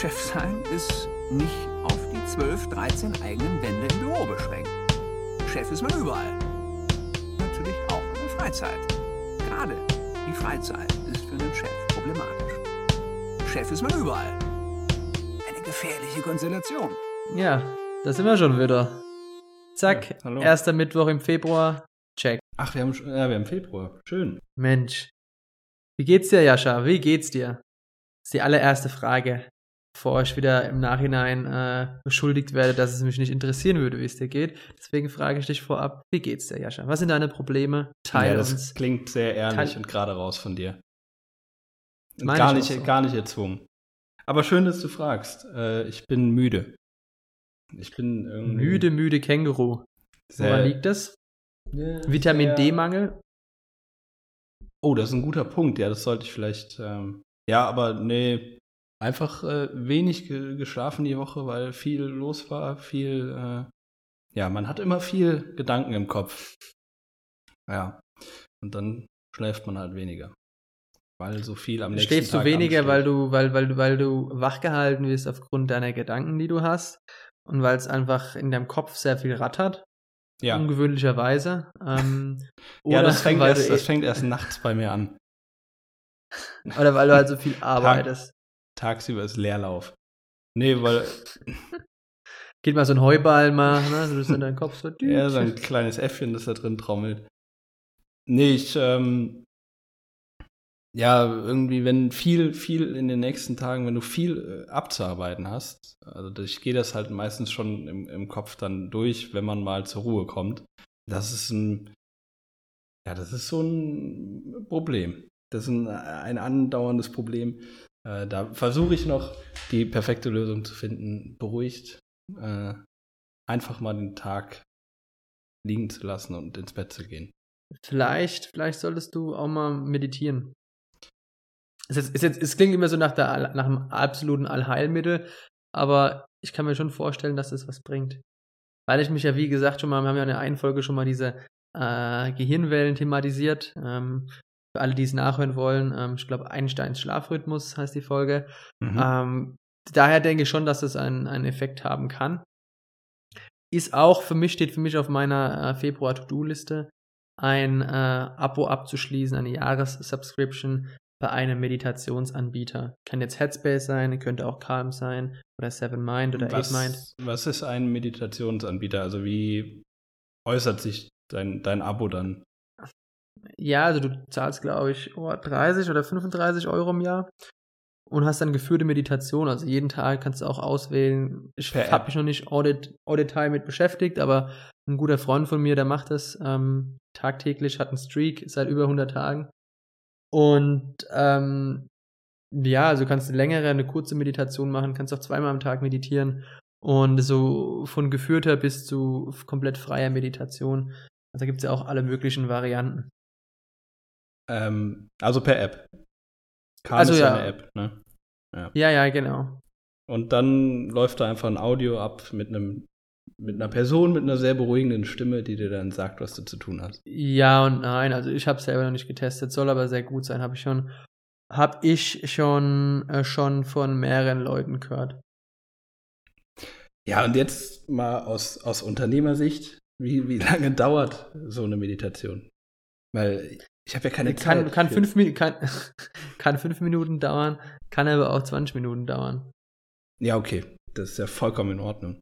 Chef sein ist nicht auf die 12, 13 eigenen Wände im Büro beschränkt. Chef ist man überall. Natürlich auch in der Freizeit. Gerade die Freizeit ist für einen Chef problematisch. Chef ist man überall. Eine gefährliche Konstellation. Ja, da sind wir schon wieder. Zack, Ja, hallo. erster Mittwoch im Februar. Check. Ach, wir haben, schon- ja, wir haben Februar. Schön. Mensch. Wie geht's dir, Jascha? Wie geht's dir? Das ist die allererste Frage, bevor ich wieder im Nachhinein äh, beschuldigt werde, dass es mich nicht interessieren würde, wie es dir geht. Deswegen frage ich dich vorab, wie geht's dir, Jascha? Was sind deine Probleme? Teil ja, das uns. klingt sehr ehrlich Teil- und gerade raus von dir. Gar ich nicht, so. gar nicht erzwungen. Aber schön, dass du fragst. Äh, ich bin müde. Ich bin irgendwie Müde, müde Känguru. Woran liegt das? Ja, Vitamin D-Mangel? Oh, das ist ein guter Punkt. Ja, das sollte ich vielleicht. Ähm, ja, aber nee, einfach äh, wenig ge geschlafen die Woche, weil viel los war, viel. Äh, ja, man hat immer viel Gedanken im Kopf. Ja. Und dann schläft man halt weniger. Weil so viel am nächsten Schläfst Tag du weniger, weil du, weil, weil, du- weil du wachgehalten wirst aufgrund deiner Gedanken, die du hast? Und weil es einfach in deinem Kopf sehr viel rattert? Ja, Ungewöhnlicherweise. Ähm, ja oder das, fängt erst, das fängt erst nachts bei mir an. Oder weil du halt so viel arbeitest. Tagsüber ist Leerlauf. Nee, weil Geht mal so ein Heuball machen, ne? Du bist in deinem Kopf so. Ja, so ein kleines Äffchen, das da drin trommelt. Nee, ich, ähm, ja, irgendwie, wenn viel, viel in den nächsten Tagen, wenn du viel äh, abzuarbeiten hast, also ich gehe das halt meistens schon im, im Kopf dann durch, wenn man mal zur Ruhe kommt. Das ist ein, ja, das ist so ein Problem. Das ist ein, ein andauerndes Problem. Äh, da versuche ich noch, die perfekte Lösung zu finden, beruhigt, äh, einfach mal den Tag liegen zu lassen und ins Bett zu gehen. Vielleicht, vielleicht solltest du auch mal meditieren. Es, ist, ist jetzt, es klingt immer so nach, der, nach einem absoluten Allheilmittel, aber ich kann mir schon vorstellen, dass das was bringt. Weil ich mich ja, wie gesagt, schon mal, wir haben ja in der einen Folge schon mal diese äh, Gehirnwellen thematisiert. Ähm, für alle, die es nachhören wollen, ähm, ich glaube, Einsteins Schlafrhythmus heißt die Folge. Mhm. Ähm, daher denke ich schon, dass es einen, einen Effekt haben kann. Ist auch für mich, steht für mich auf meiner äh, Februar-To-Do-Liste, ein äh, Abo abzuschließen, eine Jahressubscription bei einem Meditationsanbieter. Kann jetzt Headspace sein, könnte auch Calm sein oder Seven Mind oder Eight Mind. was, was ist ein Meditationsanbieter? Also wie äußert sich dein, dein Abo dann? Ja, also du zahlst, glaube ich, oh, 30 oder 35 Euro im Jahr und hast dann geführte Meditation. Also jeden Tag kannst du auch auswählen. Ich habe mich noch nicht au det- au Detail mit beschäftigt, aber ein guter Freund von mir, der macht das ähm, tagtäglich, hat einen Streak seit über 100 Tagen. Und ähm, ja, also du kannst eine längere, eine kurze Meditation machen, kannst auch zweimal am Tag meditieren und so von geführter bis zu komplett freier Meditation. Also da gibt es ja auch alle möglichen Varianten. Ähm, also per App. Calm Also ist ja. eine App, ne? Ja, ja, genau. Und dann läuft da einfach ein Audio ab mit einem mit einer Person mit einer sehr beruhigenden Stimme, die dir dann sagt, was du zu tun hast. Ja und nein, also ich habe selber noch nicht getestet, soll aber sehr gut sein, habe ich schon, habe ich schon äh, schon von mehreren Leuten gehört. Ja, und jetzt mal aus, aus Unternehmersicht, wie, wie lange dauert so eine Meditation? Weil ich habe ja keine kann, Zeit. kann, fünf, kann, kann fünf Minuten dauern, kann aber auch 20 Minuten dauern. Ja, okay. Das ist ja vollkommen in Ordnung.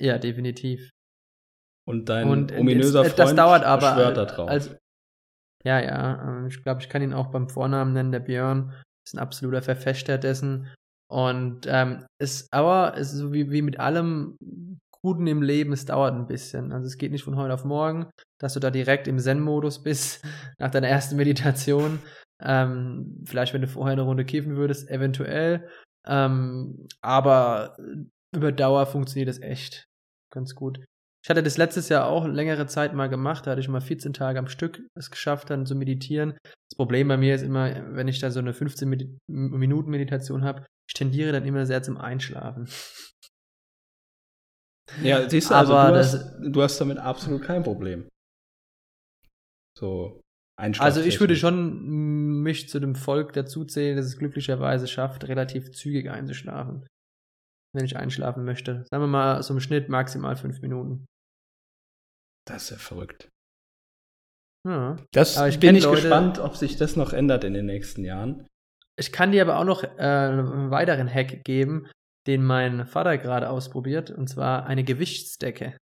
Ja, definitiv. Und dein Und äh, ominöser das, Freund das dauert aber. schwört da drauf. Als, ja, ja. ähm, Ich glaube, ich kann ihn auch beim Vornamen nennen. Der Björn ist ein absoluter Verfechter dessen. Und ähm, es, aber es ist so wie, wie mit allem Guten im Leben, es dauert ein bisschen. Also es geht nicht von heute auf morgen, dass du da direkt im Zen-Modus bist nach deiner ersten Meditation. Ähm, vielleicht, wenn du vorher eine Runde kiffen würdest, eventuell. Ähm, aber über Dauer funktioniert das echt ganz gut. Ich hatte das letztes Jahr auch längere Zeit mal gemacht, da hatte ich mal 14 Tage am Stück es geschafft, dann zu meditieren. Das Problem bei mir ist immer, wenn ich da so eine 15 Medi Minuten Meditation habe, ich tendiere dann immer sehr zum Einschlafen. ja, siehst du, also aber du, das- hast, du hast damit absolut kein Problem. So Also ich würde schon mich zu dem Volk dazuzählen, das es glücklicherweise schafft, relativ zügig einzuschlafen. Wenn ich einschlafen möchte. Sagen wir mal so im Schnitt maximal fünf Minuten. Das ist ja verrückt. Ja. Das Aber ich bin ich Leute- gespannt, ob sich das noch ändert in den nächsten Jahren. Ich kann dir aber auch noch äh, einen weiteren Hack geben, den mein Vater gerade ausprobiert, und zwar eine Gewichtsdecke.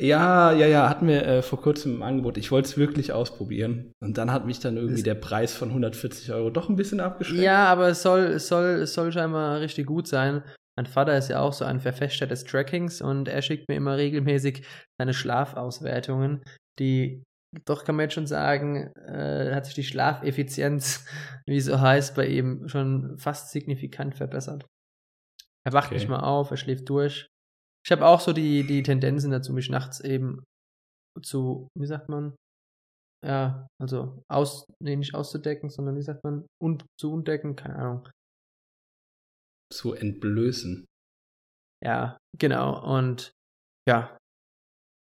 Ja, ja, ja, hatten wir äh, vor kurzem im Angebot. Ich wollte es wirklich ausprobieren. Und dann hat mich dann irgendwie Das- der Preis von 140 Euro doch ein bisschen abgeschreckt. Ja, aber es soll, es soll, es soll scheinbar richtig gut sein. Mein Vater ist ja auch so ein Verfechter des Trackings und er schickt mir immer regelmäßig seine Schlafauswertungen, die doch kann man jetzt schon sagen, äh, hat sich die Schlafeffizienz, wie es so heißt, bei ihm schon fast signifikant verbessert. Er wacht Okay. nicht mal auf, er schläft durch. Ich habe auch so die, die Tendenzen dazu, mich nachts eben zu, wie sagt man, ja, also aus, nee, nicht auszudecken, sondern wie sagt man, und zu undecken, keine Ahnung. Zu entblößen. Ja, genau. Und ja,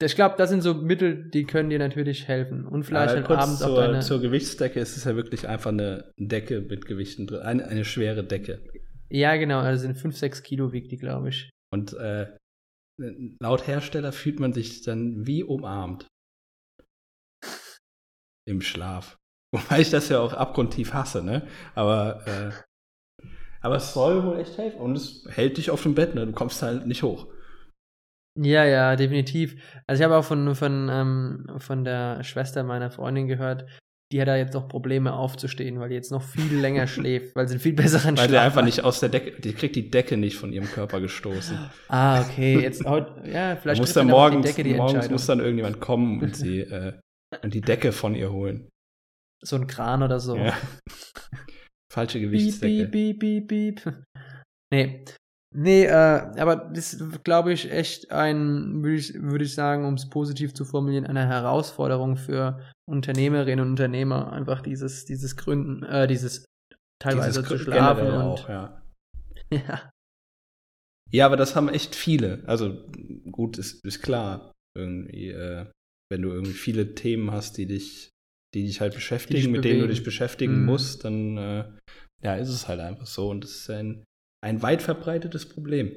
ich glaube, das sind so Mittel, die können dir natürlich helfen. Und vielleicht dann kurz abends auch zur, deine. zur Gewichtsdecke ist es ja wirklich einfach eine Decke mit Gewichten drin. Eine, eine schwere Decke. ja, genau, also sind 5, 6 Kilo wiegt die, glaube ich. Und äh, laut Hersteller fühlt man sich dann wie umarmt. Im Schlaf. Wobei ich das ja auch abgrundtief hasse, ne? Aber, äh, aber es soll wohl echt helfen. Und es hält dich auf dem Bett, ne? Du kommst halt nicht hoch. Ja, ja, definitiv. Also ich habe auch von, von, ähm, von der Schwester meiner Freundin gehört, die hat da jetzt noch Probleme aufzustehen, weil die jetzt noch viel länger schläft, weil sie einen viel besseren Weil Schlaf der einfach hat. nicht aus der Decke, die kriegt die Decke nicht von ihrem Körper gestoßen. Ah, okay, jetzt heute, ja, Da vielleicht muss dann morgens, die Decke die morgens muss dann irgendjemand kommen und sie äh, und die Decke von ihr holen. so ein Kran oder so. Ja. Falsche Gewichtsdecke. piep, piep, piep, piep. Nee. Nee, äh, aber das ist, glaube ich, echt ein, würde ich, würde ich sagen, um es positiv zu formulieren, eine Herausforderung für Unternehmerinnen und Unternehmer, einfach dieses, dieses Gründen, äh, dieses teilweise Dieses zu schlafen und auch, ja. ja. Ja, aber das haben echt viele. Also gut, ist, ist klar. Irgendwie, äh, wenn du irgendwie viele Themen hast, die dich, die dich halt beschäftigen, dich mit denen du bewegen. dich beschäftigen Mhm. musst, dann äh, ja, ist es halt einfach so. Und das ist ein, ein weit verbreitetes Problem.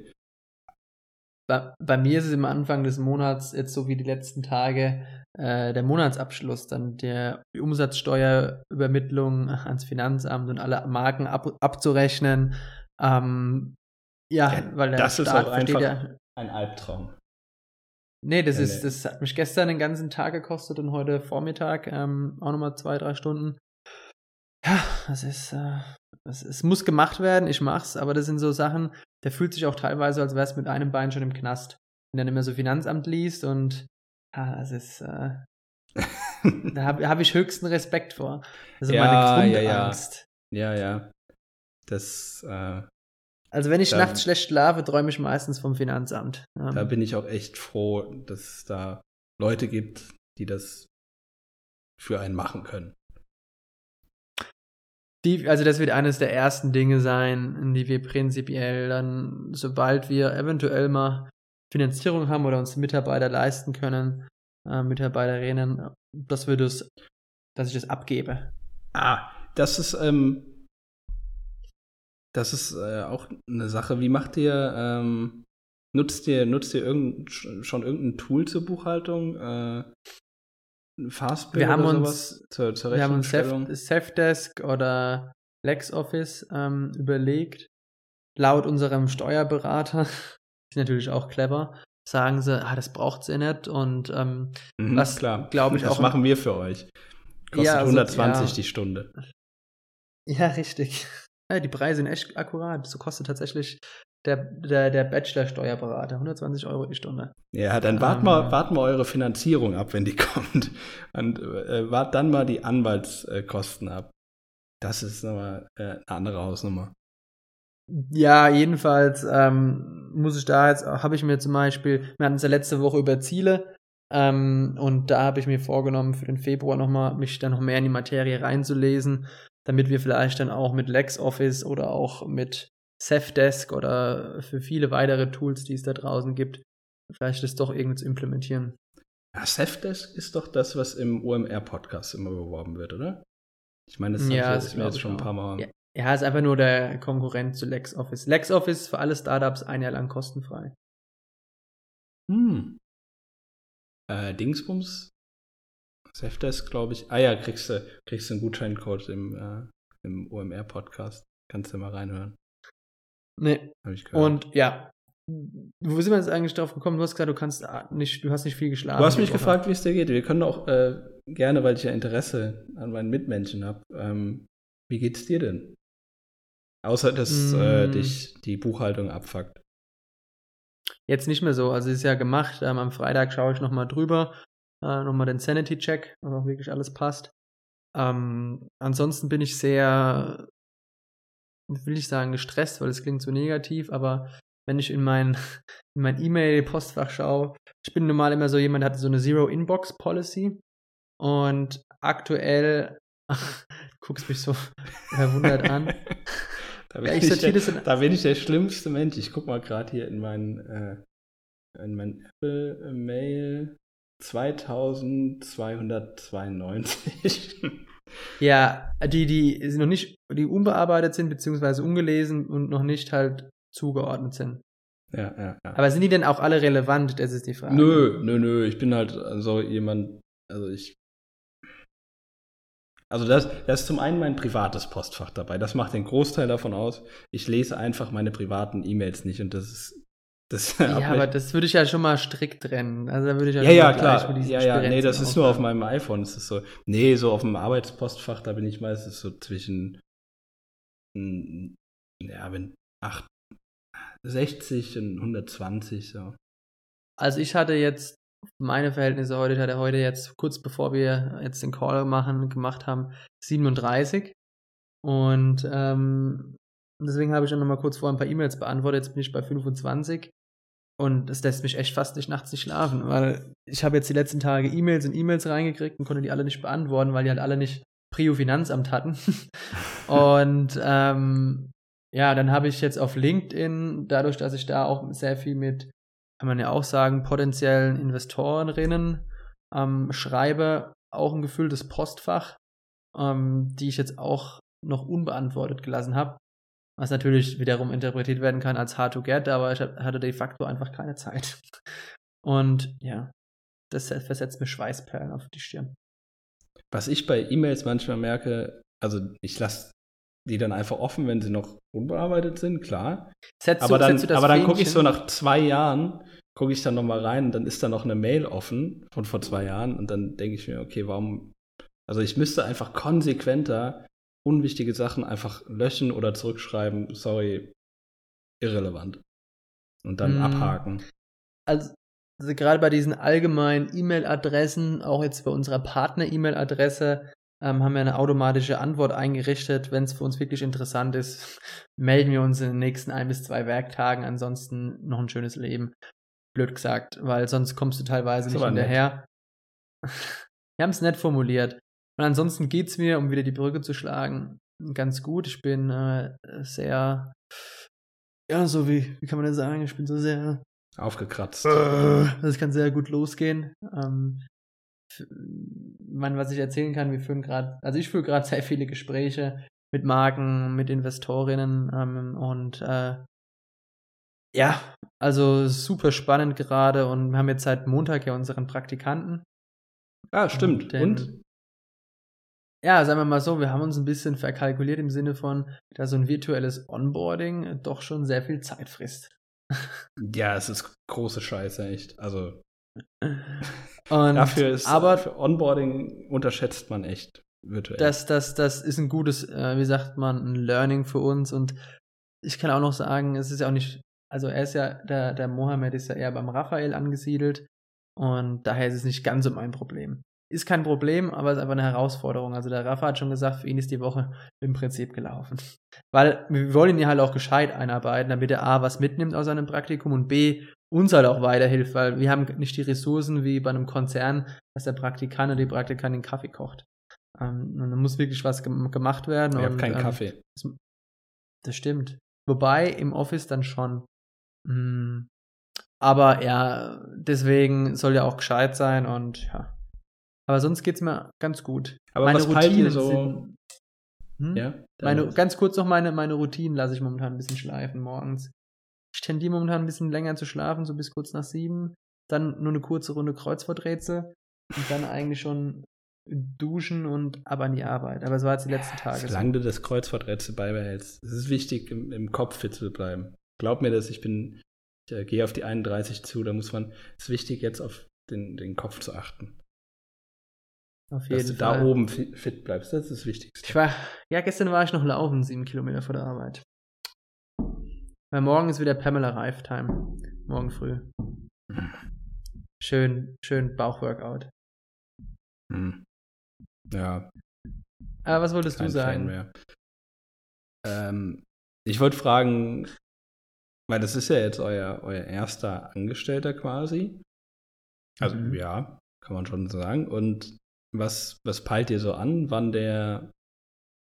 Bei, bei mir ist es im Anfang des Monats jetzt so wie die letzten Tage äh, der Monatsabschluss, dann der die Umsatzsteuerübermittlung ans Finanzamt und alle Marken ab, abzurechnen. Ähm, ja, Ja, weil der das ist Staat auch versteht einfach- ja. Ein Albtraum. Nee, das Nee, ist, das hat mich gestern den ganzen Tag gekostet und heute Vormittag ähm, auch nochmal zwei, drei Stunden. Ja, das ist, äh, das, es muss gemacht werden, ich mach's, aber das sind so Sachen, der fühlt sich auch teilweise, als wär's mit einem Bein schon im Knast. Wenn er nicht mehr so Finanzamt liest und ja, das ist, äh, da habe hab ich höchsten Respekt vor. Also Ja, meine ja, ja. Grundangst. ja, ja. Das, äh, Also wenn ich Da- nachts schlecht schlafe, träume ich meistens vom Finanzamt. Ähm, da bin ich auch echt froh, dass es da Leute gibt, die das für einen machen können. Die, also das wird eines der ersten Dinge sein, in die wir prinzipiell dann, sobald wir eventuell mal Finanzierung haben oder uns Mitarbeiter leisten können, äh, Mitarbeiterinnen, dass wir das, dass ich das abgebe. Ah, das ist, ähm, das ist äh, auch eine Sache. Wie macht ihr, ähm, nutzt ihr, nutzt ihr irgend, sch- schon irgendein Tool zur Buchhaltung? Äh, Fastbill Wir haben oder uns- zur, zur Wir haben uns Safdesk oder LexOffice ähm, überlegt. Laut unserem Steuerberater, ist natürlich auch clever, sagen sie, ah, das braucht sie nicht und ähm, Mhm, was, klar. glaub ich, das auch- machen wir für euch. Kostet Ja, also, 120 ja. die Stunde. Ja, richtig. Ja, die Preise sind echt akkurat. So kostet tatsächlich der, der, der Bachelor-Steuerberater 120 Euro die Stunde. Ja, dann wart Ähm. mal, wart mal eure Finanzierung ab, wenn die kommt. Und äh, wart dann mal die Anwaltskosten ab. Das ist nochmal äh, eine andere Hausnummer. Ja, jedenfalls ähm, muss ich da jetzt, habe ich mir zum Beispiel, wir hatten es ja letzte Woche über Ziele ähm, und da habe ich mir vorgenommen, für den Februar nochmal, mich dann noch mehr in die Materie reinzulesen, damit wir vielleicht dann auch mit LexOffice oder auch mit Safdesk oder für viele weitere Tools, die es da draußen gibt, vielleicht das doch irgendwie zu implementieren. Ja, Safdesk ist doch das, was im OMR-Podcast immer beworben wird, oder? Ich meine, das, Ja, ich, ist mir jetzt schon ein paar Mal. Ja. Ja, ist einfach nur der Konkurrent zu LexOffice. LexOffice für alle Startups ein Jahr lang kostenfrei. Hm. Äh, Dingsbums. Safdesk, glaube ich. Ah ja, kriegst du, kriegst einen Gutscheincode im, äh, im OMR-Podcast. Kannst du mal reinhören. Nee. Habe ich gehört. Und ja. Wo sind wir jetzt eigentlich drauf gekommen? Du hast gesagt, du kannst nicht, du hast nicht viel geschlafen. Du hast mich gefragt, wie es dir geht. Wir können auch äh, gerne, weil ich ja Interesse an meinen Mitmenschen habe. Ähm, wie geht's dir denn? Außer, dass äh, Mm. dich die Buchhaltung abfuckt. Jetzt nicht mehr so. Also ist ja gemacht. Ähm, am Freitag schaue ich nochmal drüber. Äh, nochmal den Sanity-Check, ob auch wirklich alles passt. Ähm, ansonsten bin ich sehr, will ich sagen, gestresst, weil es klingt so negativ, aber wenn ich in mein, in mein E-Mail-Postfach schaue, ich bin normal immer so jemand, der hat so eine Zero-Inbox-Policy und aktuell, du guckst mich so verwundert an. da, bin Ja, ich der, in, da bin ich der schlimmste Mensch. Ich guck mal gerade hier in meinen äh, in mein Apple-Mail 2292. Ja, die, die sind noch nicht, die unbearbeitet sind, beziehungsweise ungelesen und noch nicht halt zugeordnet sind. ja, ja, ja. Aber sind die denn auch alle relevant? Das ist die Frage. Nö, nö, nö. Ich bin halt so jemand, also ich. Also das, das ist zum einen mein privates Postfach dabei. Das macht den Großteil davon aus. Ich lese einfach meine privaten E-Mails nicht und das ist. Das Ja, aber das würde ich ja schon mal strikt trennen. Also da würde ich ja, ja, ja, klar. Ja, ja, nee, das ist nur auf meinem iPhone. Das ist so. Nee, so auf dem Arbeitspostfach, da bin ich meistens so zwischen. mm, Ja, wenn 8, 60 und 120 so. Also ich hatte jetzt meine Verhältnisse heute, ich hatte heute jetzt, kurz bevor wir jetzt den Call machen, gemacht haben, 37. Und ähm, deswegen habe ich dann nochmal kurz vorher ein paar E-Mails beantwortet. Jetzt bin ich bei 25. Und das lässt mich echt fast nicht nachts nicht schlafen, weil ich habe jetzt die letzten Tage E-Mails und E-Mails reingekriegt und konnte die alle nicht beantworten, weil die halt alle nicht Prio Finanzamt hatten. und ähm, ja, dann habe ich jetzt auf LinkedIn, dadurch, dass ich da auch sehr viel mit, kann man ja auch sagen, potenziellen Investorinnen ähm, schreibe, auch ein gefülltes Postfach, ähm, die ich jetzt auch noch unbeantwortet gelassen habe. Was natürlich wiederum interpretiert werden kann als hard to get, aber ich hatte de facto einfach keine Zeit. Und ja, das versetzt mir Schweißperlen auf die Stirn. Was ich bei E-Mails manchmal merke, also ich lasse die dann einfach offen, wenn sie noch unbearbeitet sind, klar. Setzt aber du, dann, setzt aber dann gucke ich so nach zwei Jahren, gucke ich dann nochmal rein und dann ist da noch eine Mail offen von vor zwei Jahren und dann denke ich mir, okay, warum, also ich müsste einfach konsequenter unwichtige Sachen einfach löschen oder zurückschreiben, sorry, irrelevant. Und dann Mm. abhaken. also, also gerade bei diesen allgemeinen E-Mail-Adressen, auch jetzt bei unserer Partner-E-Mail-Adresse, ähm, haben wir eine automatische Antwort eingerichtet. Wenn es für uns wirklich interessant ist, melden wir uns in den nächsten ein bis zwei Werktagen. Ansonsten noch ein schönes Leben. Blöd gesagt, weil sonst kommst du teilweise nicht hinterher. wir haben es nett formuliert. Und ansonsten geht es mir, um wieder die Brücke zu schlagen, ganz gut. Ich bin äh, sehr, ja, so wie, wie kann man das sagen? Ich bin so sehr Aufgekratzt. das kann sehr gut losgehen. Ähm, man, was ich erzählen kann, wir führen gerade, also ich führe gerade sehr viele Gespräche mit Marken, mit Investorinnen ähm, und äh, ja, also super spannend gerade und wir haben jetzt seit Montag ja unseren Praktikanten. Ah, stimmt. Den- Und? Ja, sagen wir mal so, wir haben uns ein bisschen verkalkuliert im Sinne von, dass so ein virtuelles Onboarding doch schon sehr viel Zeit frisst. Ja, es ist große Scheiße, echt. Also Und, dafür ist aber für Onboarding unterschätzt man echt virtuell. das, das, das ist ein gutes, äh, wie sagt man, ein Learning für uns. Und ich kann auch noch sagen, es ist ja auch nicht, also er ist ja, der, der Mohammed ist ja eher beim Raphael angesiedelt. Und daher ist es nicht ganz so mein Problem. Ist kein Problem, aber es ist einfach eine Herausforderung. Also der Rafa hat schon gesagt, für ihn ist die Woche im Prinzip gelaufen. Weil wir wollen ihn ja halt auch gescheit einarbeiten, damit er A, was mitnimmt aus seinem Praktikum und B, uns halt auch weiterhilft, weil wir haben nicht die Ressourcen wie bei einem Konzern, dass der Praktikant oder die Praktikantin Kaffee kocht. Ähm, und da muss wirklich was gem gemacht werden. ich habe keinen ähm, Kaffee. Das stimmt. Wobei im Office dann schon. Mh, Aber ja, deswegen soll ja auch gescheit sein und ja. Aber sonst geht's mir ganz gut. Aber meine was ihr Routinen so? sind. Hm? Ja? Meine, ganz kurz noch meine, meine Routinen lasse ich momentan ein bisschen schleifen morgens. Ich tendiere momentan ein bisschen länger zu schlafen, so bis kurz nach sieben. Dann nur eine kurze Runde Kreuzworträtsel und dann eigentlich schon duschen und ab an die Arbeit. Aber es war jetzt die letzten Tage. so. Solange du das Kreuzworträtsel beibehältst, es ist wichtig, im, im Kopf fit zu bleiben. Glaub mir das, ich bin, ich äh, gehe auf die 31 zu, da muss man, es ist wichtig, jetzt auf den, den Kopf zu achten. Auf Dass jeden du Fall. da oben fi- fit bleibst, das ist das Wichtigste. Ich war, ja, gestern war ich noch laufen, sieben Kilometer vor der Arbeit. Weil morgen ist wieder Pamela Reif Time. Morgen früh. Schön, schön Bauchworkout. Hm. Ja, Aber was wolltest kein du sagen? Ähm, ich wollte fragen, weil das ist ja jetzt euer, euer erster Angestellter quasi. Also Mhm. ja, kann man schon sagen. Und was, was peilt ihr so an, wann der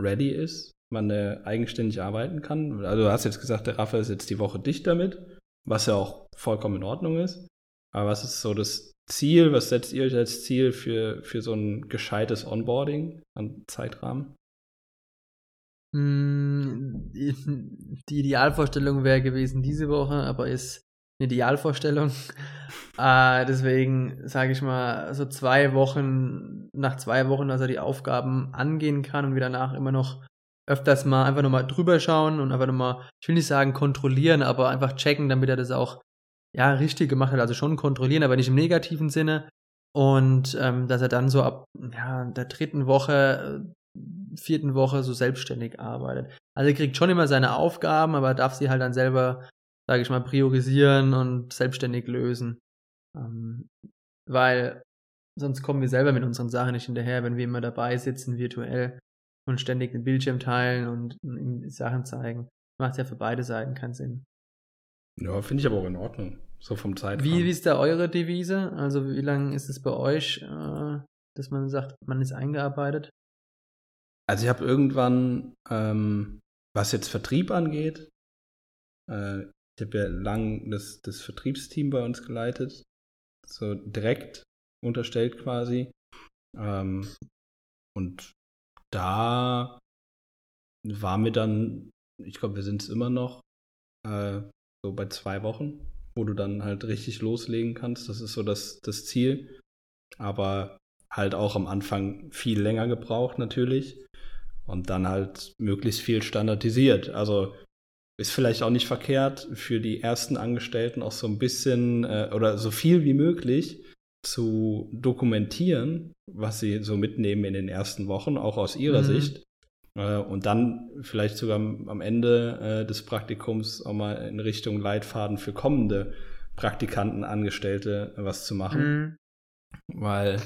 ready ist, wann der eigenständig arbeiten kann? Also du hast jetzt gesagt, der Rafa ist jetzt die Woche dicht damit, was ja auch vollkommen in Ordnung ist. Aber was ist so das Ziel? Was setzt ihr euch als Ziel für, für so ein gescheites Onboarding an Zeitrahmen? Hm, Die Idealvorstellung wäre gewesen diese Woche, aber ist Idealvorstellung. äh, deswegen sage ich mal, so zwei Wochen, nach zwei Wochen, dass er die Aufgaben angehen kann und wir danach immer noch öfters mal einfach nochmal drüber schauen und einfach nochmal, ich will nicht sagen kontrollieren, aber einfach checken, damit er das auch ja richtig gemacht hat. Also schon kontrollieren, aber nicht im negativen Sinne. Und ähm, dass er dann so ab ja, der dritten Woche, äh, vierten Woche so selbstständig arbeitet. Also er kriegt schon immer seine Aufgaben, aber darf sie halt dann selber, sage ich mal, priorisieren und selbstständig lösen. Ähm, weil sonst kommen wir selber mit unseren Sachen nicht hinterher, wenn wir immer dabei sitzen, virtuell und ständig den Bildschirm teilen und ihm Sachen zeigen. Macht ja für beide Seiten keinen Sinn. Ja, finde ich aber auch in Ordnung. So vom Zeitrahmen. Wie, wie ist da eure Devise? Also wie lange ist es bei euch, äh, dass man sagt, man ist eingearbeitet? Also ich habe irgendwann, ähm, was jetzt Vertrieb angeht, äh, ich habe ja lang das, das Vertriebsteam bei uns geleitet, so direkt unterstellt quasi. Ähm, und da war mir dann, ich glaube, wir sind es immer noch, äh, so bei zwei Wochen, wo du dann halt richtig loslegen kannst. Das ist so das, das Ziel. Aber halt auch am Anfang viel länger gebraucht natürlich und dann halt möglichst viel standardisiert. Also ist vielleicht auch nicht verkehrt für die ersten Angestellten auch so ein bisschen äh, oder so viel wie möglich zu dokumentieren, was sie so mitnehmen in den ersten Wochen, auch aus ihrer Mhm. Sicht. Äh, und dann vielleicht sogar am Ende äh, des Praktikums auch mal in Richtung Leitfaden für kommende Praktikanten, Angestellte was zu machen Mhm. weil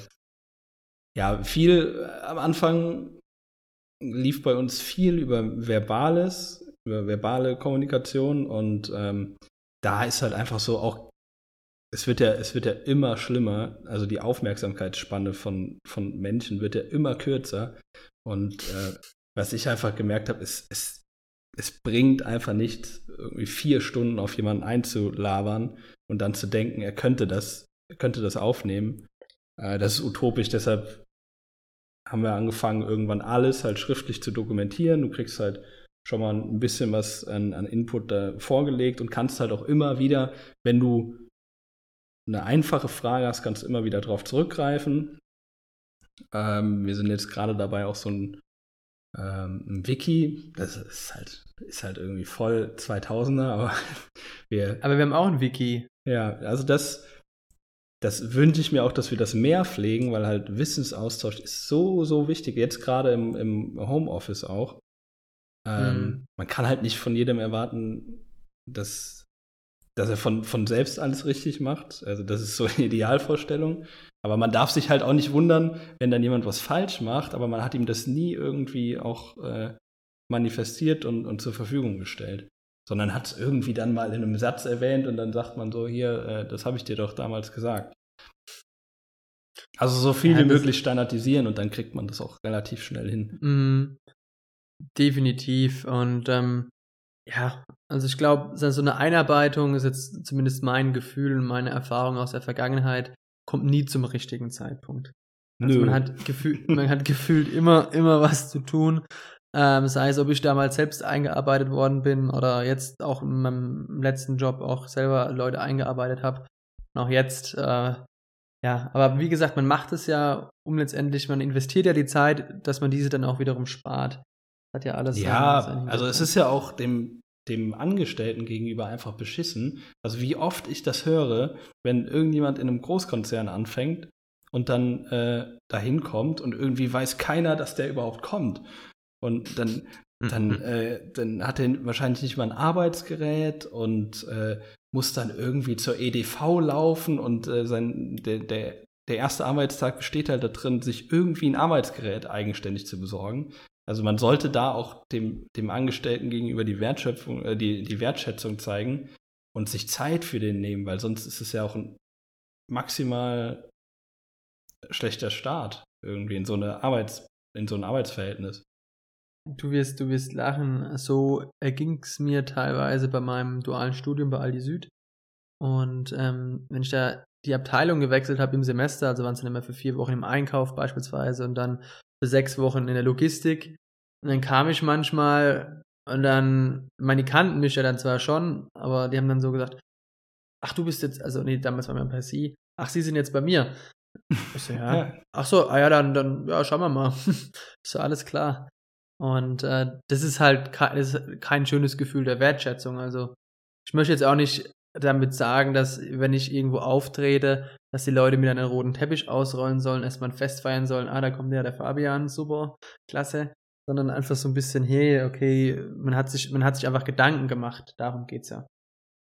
ja, viel äh, am Anfang lief bei uns viel über Verbales, verbale Kommunikation und ähm, da ist halt einfach so auch, es wird ja, es wird ja immer schlimmer, also die Aufmerksamkeitsspanne von, von Menschen wird ja immer kürzer und äh, was ich einfach gemerkt habe, ist, es, es bringt einfach nicht, irgendwie vier Stunden auf jemanden einzulabern und dann zu denken, er könnte das, er könnte das aufnehmen. Äh, das ist utopisch, deshalb haben wir angefangen, irgendwann alles halt schriftlich zu dokumentieren. Du kriegst halt schon mal ein bisschen was an, an Input da vorgelegt und kannst halt auch immer wieder, wenn du eine einfache Frage hast, kannst du immer wieder drauf zurückgreifen. Ähm, wir sind jetzt gerade dabei, auch so ein, ähm, ein Wiki, das ist halt, ist halt irgendwie voll 2000er, aber wir, Aber wir haben auch ein Wiki. ja, also das, das wünsche ich mir auch, dass wir das mehr pflegen, weil halt Wissensaustausch ist so, so wichtig. Jetzt gerade im, im Homeoffice auch. Ähm, Mhm. Man kann halt nicht von jedem erwarten, dass, dass er von, von selbst alles richtig macht. Also das ist so eine Idealvorstellung. Aber man darf sich halt auch nicht wundern, wenn dann jemand was falsch macht, aber man hat ihm das nie irgendwie auch äh, manifestiert und, und zur Verfügung gestellt sondern hat es irgendwie dann mal in einem Satz erwähnt und dann sagt man so, hier, äh, das habe ich dir doch damals gesagt. Also so viel Ja, wie möglich standardisieren und dann kriegt man das auch relativ schnell hin. Definitiv. Und ähm, Ja, also ich glaube, so eine Einarbeitung ist jetzt zumindest mein Gefühl und meine Erfahrung aus der Vergangenheit, kommt nie zum richtigen Zeitpunkt. Also Nö. man hat gefühlt, man hat gefühlt immer, immer was zu tun. Ähm, sei es, ob ich damals selbst eingearbeitet worden bin oder jetzt auch in meinem letzten Job auch selber Leute eingearbeitet habe. Und auch jetzt, äh, ja, aber wie gesagt, man macht es ja, um letztendlich, man investiert ja die Zeit, dass man diese dann auch wiederum spart. Hat ja alles. Ja, also es ist ja auch dem, dem Angestellten gegenüber einfach beschissen. Also wie oft ich das höre, wenn irgendjemand in einem Großkonzern anfängt und dann äh, dahin kommt und irgendwie weiß keiner, dass der überhaupt kommt. Und dann, dann, mhm. äh, dann hat er wahrscheinlich nicht mal ein Arbeitsgerät und äh, muss dann irgendwie zur EDV laufen und äh, sein, der, der, der erste Arbeitstag besteht halt da drin, sich irgendwie ein Arbeitsgerät eigenständig zu besorgen. Also man sollte da auch dem, dem Angestellten gegenüber die Wertschöpfung, äh, die, die Wertschätzung zeigen und sich Zeit für den nehmen, weil sonst ist es ja auch ein maximal schlechter Start irgendwie in so eine Arbeits, in so ein Arbeitsverhältnis. Du wirst, du wirst lachen. So erging es mir teilweise bei meinem dualen Studium bei Aldi Süd. Und ähm, wenn ich da die Abteilung gewechselt habe im Semester, also waren es dann immer für vier Wochen im Einkauf beispielsweise und dann für sechs Wochen in der Logistik. Und dann kam ich manchmal und dann, meine kannten mich ja dann zwar schon, aber die haben dann so gesagt, ach du bist jetzt, also nee, damals war mir per Sie, ach sie sind jetzt bei mir. Ich so, ja. ja. Ach so, ah ja, dann, dann, ja, schauen wir mal. ist so, alles klar. Und äh, das ist halt kein, ist kein schönes Gefühl der Wertschätzung. Also ich möchte jetzt auch nicht damit sagen, dass wenn ich irgendwo auftrete, dass die Leute mir dann einen roten Teppich ausrollen sollen, erstmal ein Fest feiern sollen, ah, da kommt ja der Fabian, super, klasse. Sondern einfach so ein bisschen, hey, okay, man hat sich, man hat sich einfach Gedanken gemacht, darum geht's ja.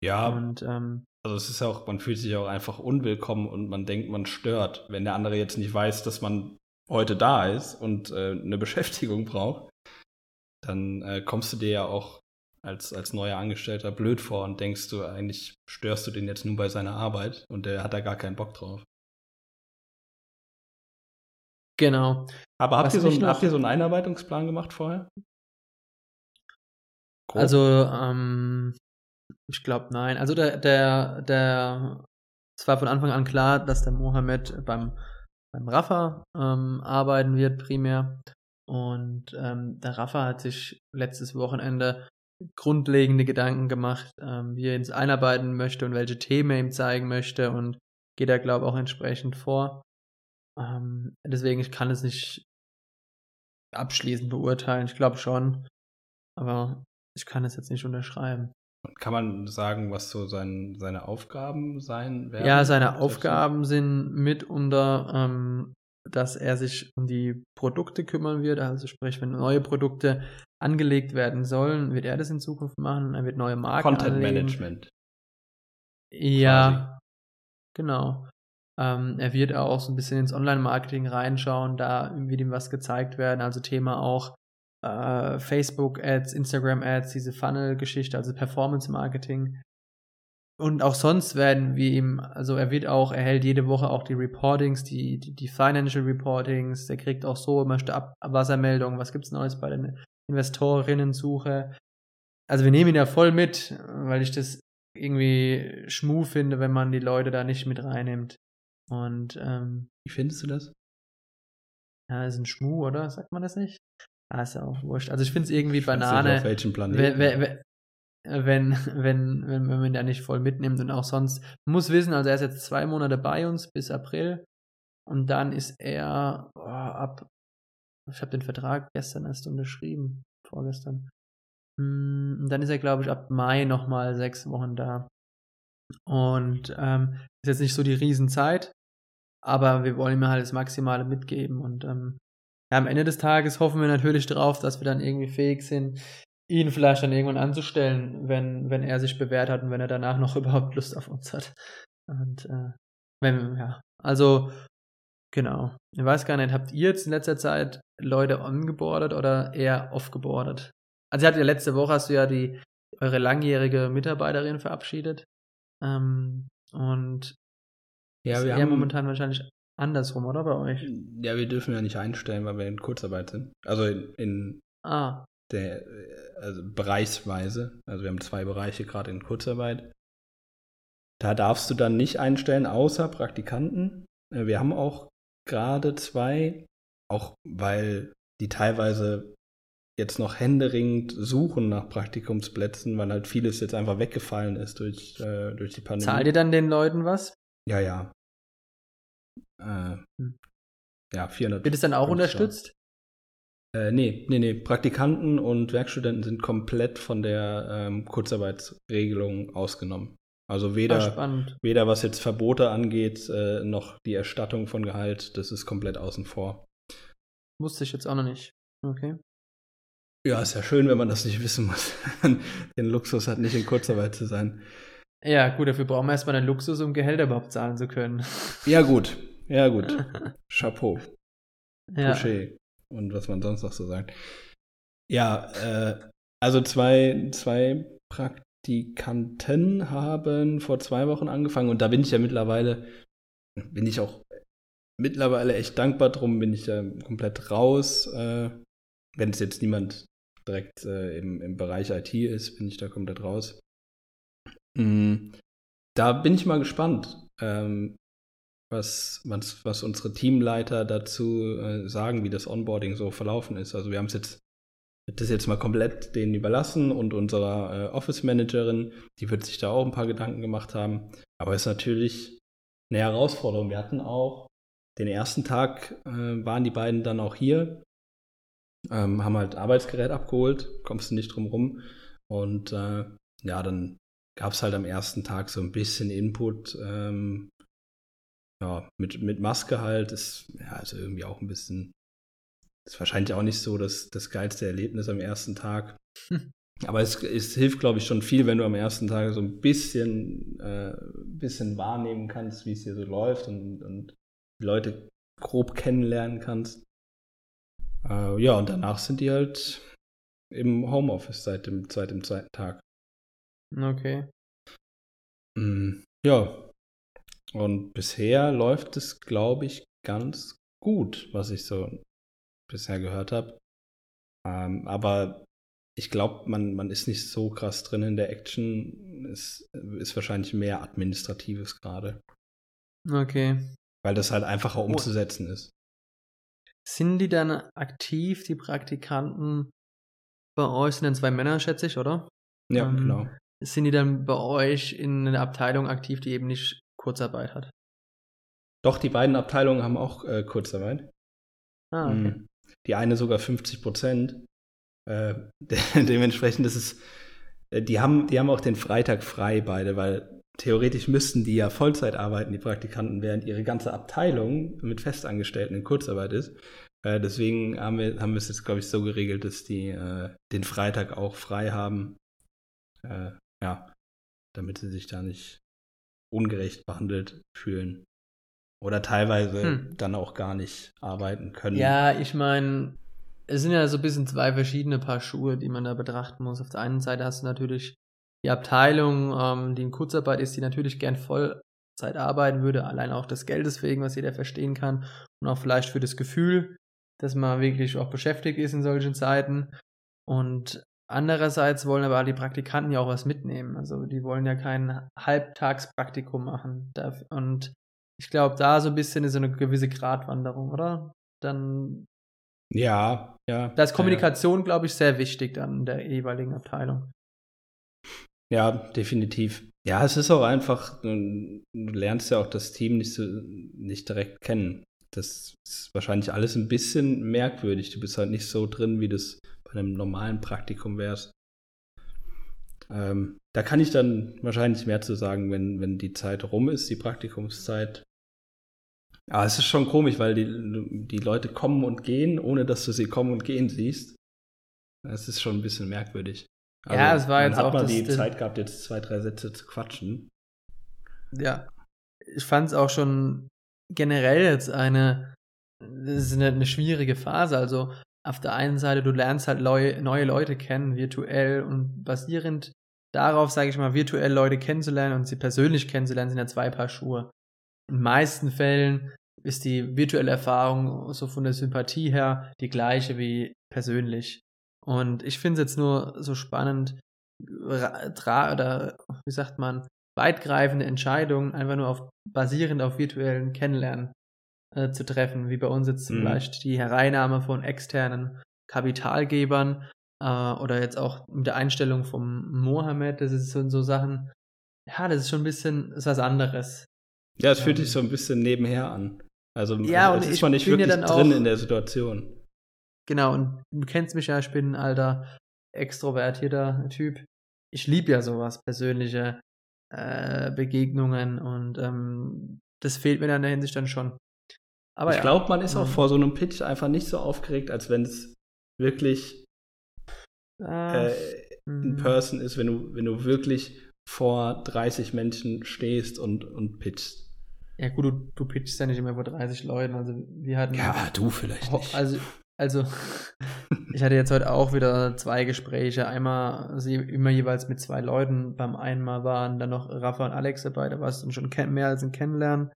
Ja. Und ähm, also es ist ja auch, man fühlt sich auch einfach unwillkommen und man denkt, man stört, wenn der andere jetzt nicht weiß, dass man heute da ist und äh, eine Beschäftigung braucht, dann äh, kommst du dir ja auch als, als neuer Angestellter blöd vor und denkst du, eigentlich störst du den jetzt nur bei seiner Arbeit und der hat da gar keinen Bock drauf. Genau. Aber habt, ihr so, einen, habt ihr so einen Einarbeitungsplan gemacht vorher? Grob? Also, ähm, ich glaube, nein. Also der, der, der, es war von Anfang an klar, dass der Mohammed beim, beim Rafa ähm, arbeiten wird, primär. Und ähm, der Rafa hat sich letztes Wochenende grundlegende Gedanken gemacht, ähm, wie er ins einarbeiten möchte und welche Themen er ihm zeigen möchte und geht da, glaube ich, auch entsprechend vor. Ähm, deswegen, ich kann es nicht abschließend beurteilen. Ich glaube schon, aber ich kann es jetzt nicht unterschreiben. Kann man sagen, was so sein, seine Aufgaben sein werden? Ja, seine Aufgaben sind mitunter ähm, dass er sich um die Produkte kümmern wird. Also sprich, wenn neue Produkte angelegt werden sollen, wird er das in Zukunft machen. Er wird neue Marken Content anlegen. Management. Ja, quasi. genau. Ähm, er wird auch so ein bisschen ins Online-Marketing reinschauen. Da wird ihm was gezeigt werden. Also Thema auch äh, Facebook-Ads, Instagram-Ads, diese Funnel-Geschichte, also Performance-Marketing. Und auch sonst werden wir ihm, also er wird auch, er hält jede Woche auch die Reportings, die, die, die Financial Reportings, der kriegt auch so immer Abwassermeldungen, was gibt's Neues bei den Investorinnen-Suche. Also wir nehmen ihn ja voll mit, weil ich das irgendwie schmu finde, wenn man die Leute da nicht mit reinnimmt. Und ähm, wie findest du das? Ja, ist ein Schmu, oder? Sagt man das nicht? Ah, ist ja auch wurscht. Also ich finde es irgendwie Banane. Auf welchem Planeten? wenn, wenn, wenn, wenn man da nicht voll mitnimmt und auch sonst. Man muss wissen, also er ist jetzt zwei Monate bei uns bis April und dann ist er oh, ab, ich habe den Vertrag gestern erst unterschrieben, vorgestern. Hm, und dann ist er, glaube ich, ab Mai nochmal sechs Wochen da. Und ähm, ist jetzt nicht so die Riesenzeit, aber wir wollen ihm halt das Maximale mitgeben. Und ähm, ja, am Ende des Tages hoffen wir natürlich darauf, dass wir dann irgendwie fähig sind, ihn vielleicht dann irgendwann anzustellen, wenn, wenn er sich bewährt hat und wenn er danach noch überhaupt Lust auf uns hat. Und äh, wenn, ja, also genau. Ich weiß gar nicht, habt ihr jetzt in letzter Zeit Leute ongeboardet oder eher offgeboardet? Also ihr hattet ja letzte Woche hast du ja die eure langjährige Mitarbeiterin verabschiedet. Ähm, und ja, wir haben momentan wahrscheinlich andersrum, oder bei euch? Ja, wir dürfen ja nicht einstellen, weil wir in Kurzarbeit sind. Also in, in ah der, also bereichsweise. Also wir haben zwei Bereiche gerade in Kurzarbeit. Da darfst du dann nicht einstellen, außer Praktikanten. Äh, wir haben auch gerade zwei, auch weil die teilweise jetzt noch händeringend suchen nach Praktikumsplätzen, weil halt vieles jetzt einfach weggefallen ist durch, äh, durch die Pandemie. Zahlt ihr dann den Leuten was? Ja, ja. Äh, hm. Ja, 400. Wird es dann auch unterstützt? Äh, nee, nee, nee. Praktikanten und Werkstudenten sind komplett von der ähm, Kurzarbeitsregelung ausgenommen. Also weder, ah, weder was jetzt Verbote angeht, äh, noch die Erstattung von Gehalt, das ist komplett außen vor. Wusste ich jetzt auch noch nicht. Okay. Ja, ist ja schön, wenn man das nicht wissen muss. den Luxus hat, nicht in Kurzarbeit zu sein. Ja, gut, dafür brauchen wir erstmal den Luxus, um Gehälter überhaupt zahlen zu können. Ja, gut. Ja, gut. Chapeau. Ja. Touché. Und was man sonst noch so sagt. Ja, äh, also zwei, zwei Praktikanten haben vor zwei Wochen angefangen und da bin ich ja mittlerweile, bin ich auch mittlerweile echt dankbar drum, bin ich ja komplett raus. Äh, wenn es jetzt niemand direkt äh, im, im Bereich IT ist, bin ich da komplett raus. Mhm. Da bin ich mal gespannt, ähm, was, was, was unsere Teamleiter dazu äh, sagen, wie das Onboarding so verlaufen ist. Also wir haben es jetzt das jetzt mal komplett denen überlassen und unserer äh, Office Managerin, die wird sich da auch ein paar Gedanken gemacht haben. Aber es ist natürlich eine Herausforderung. Wir hatten auch den ersten Tag äh, waren die beiden dann auch hier, ähm, haben halt Arbeitsgerät abgeholt, kommst du nicht drum rum. Und äh, ja, dann gab es halt am ersten Tag so ein bisschen Input. Ähm, ja, mit, mit Maske halt, ist ja also irgendwie auch ein bisschen, ist wahrscheinlich auch nicht so das, das geilste Erlebnis am ersten Tag. Hm. Aber es, es hilft, glaube ich, schon viel, wenn du am ersten Tag so ein bisschen, äh, bisschen wahrnehmen kannst, wie es hier so läuft und, und die Leute grob kennenlernen kannst. Äh, ja, und danach sind die halt im Homeoffice seit dem, seit dem zweiten Tag. Okay. Mm, ja. Und bisher läuft es, glaube ich, ganz gut, was ich so bisher gehört habe. Ähm, aber ich glaube, man, man ist nicht so krass drin in der Action. Es ist wahrscheinlich mehr Administratives gerade. Okay. Weil das halt einfacher oh. umzusetzen ist. Sind die dann aktiv, die Praktikanten bei euch? Sind dann zwei Männer, schätze ich, oder? Ja, ähm, genau. Sind die dann bei euch in einer Abteilung aktiv, die eben nicht Kurzarbeit hat? Doch, die beiden Abteilungen haben auch äh, Kurzarbeit. Ah, okay. Die eine sogar 50 Prozent. Äh, de dementsprechend ist es, äh, die haben, die haben auch den Freitag frei beide, weil theoretisch müssten die ja Vollzeit arbeiten, die Praktikanten, während ihre ganze Abteilung mit Festangestellten in Kurzarbeit ist. Äh, deswegen haben wir, haben wir es jetzt, glaube ich, so geregelt, dass die äh, den Freitag auch frei haben. Äh, ja, damit sie sich da nicht ungerecht behandelt fühlen. Oder teilweise hm. dann auch gar nicht arbeiten können. Ja, ich meine, es sind ja so ein bisschen zwei verschiedene Paar Schuhe, die man da betrachten muss. Auf der einen Seite hast du natürlich die Abteilung, ähm, die in Kurzarbeit ist, die natürlich gern Vollzeit arbeiten würde, allein auch des Geldes wegen, was jeder verstehen kann, und auch vielleicht für das Gefühl, dass man wirklich auch beschäftigt ist in solchen Zeiten. Und andererseits wollen aber die Praktikanten ja auch was mitnehmen. Also die wollen ja kein Halbtagspraktikum machen. Und ich glaube, da so ein bisschen ist so eine gewisse Gratwanderung, oder? Dann. Ja, ja. Da ist Kommunikation, ja. glaube ich, sehr wichtig dann in der jeweiligen Abteilung. Ja, definitiv. Ja, es ist auch einfach, du lernst ja auch das Team nicht, so, nicht direkt kennen. Das ist wahrscheinlich alles ein bisschen merkwürdig. Du bist halt nicht so drin, wie das bei einem normalen Praktikum wärst. Ähm, da kann ich dann wahrscheinlich mehr zu sagen, wenn, wenn die Zeit rum ist, die Praktikumszeit. Aber es ist schon komisch, weil die, die Leute kommen und gehen, ohne dass du sie kommen und gehen siehst. Es ist schon ein bisschen merkwürdig. Also, ja, es war jetzt hat auch man die Zeit gehabt, jetzt zwei, drei Sätze zu quatschen. Ja, ich fand es auch schon generell jetzt eine, das ist eine, eine, schwierige Phase. Also auf der einen Seite, du lernst halt neue, neue Leute kennen, virtuell und basierend darauf, sage ich mal, virtuell Leute kennenzulernen und sie persönlich kennenzulernen, sind ja zwei Paar Schuhe. In den meisten Fällen ist die virtuelle Erfahrung so von der Sympathie her die gleiche wie persönlich. Und ich finde es jetzt nur so spannend, oder wie sagt man, weitgreifende Entscheidungen einfach nur auf basierend auf virtuellen Kennenlernen äh, zu treffen, wie bei uns jetzt mhm. vielleicht die Hereinnahme von externen Kapitalgebern äh, oder jetzt auch mit der Einstellung vom Mohammed, das ist so, so Sachen, ja, das ist schon ein bisschen ist was anderes. Ja, es fühlt ähm, sich so ein bisschen nebenher an. Also ja, also, ist man nicht wirklich ja drin in der Situation. Genau, und du kennst mich ja, ich bin ein alter, extrovertierter Typ. Ich liebe ja sowas, persönliche äh, Begegnungen und ähm, das fehlt mir dann in der Hinsicht dann schon. Aber ich ja, glaube, man ist auch vor so einem Pitch einfach nicht so aufgeregt, als wenn es wirklich äh, in hm. Person ist, wenn du, wenn du wirklich vor 30 Menschen stehst und, und pitchst. Ja, gut, du, du pitchst ja nicht immer vor 30 Leuten. Also, wir hatten. Ja, du vielleicht nicht. Also, also ich hatte jetzt heute auch wieder zwei Gespräche. Einmal also immer jeweils mit zwei Leuten. Beim einen Mal waren dann noch Rafa und Alex dabei. Da war es dann schon mehr als ein Kennenlernen.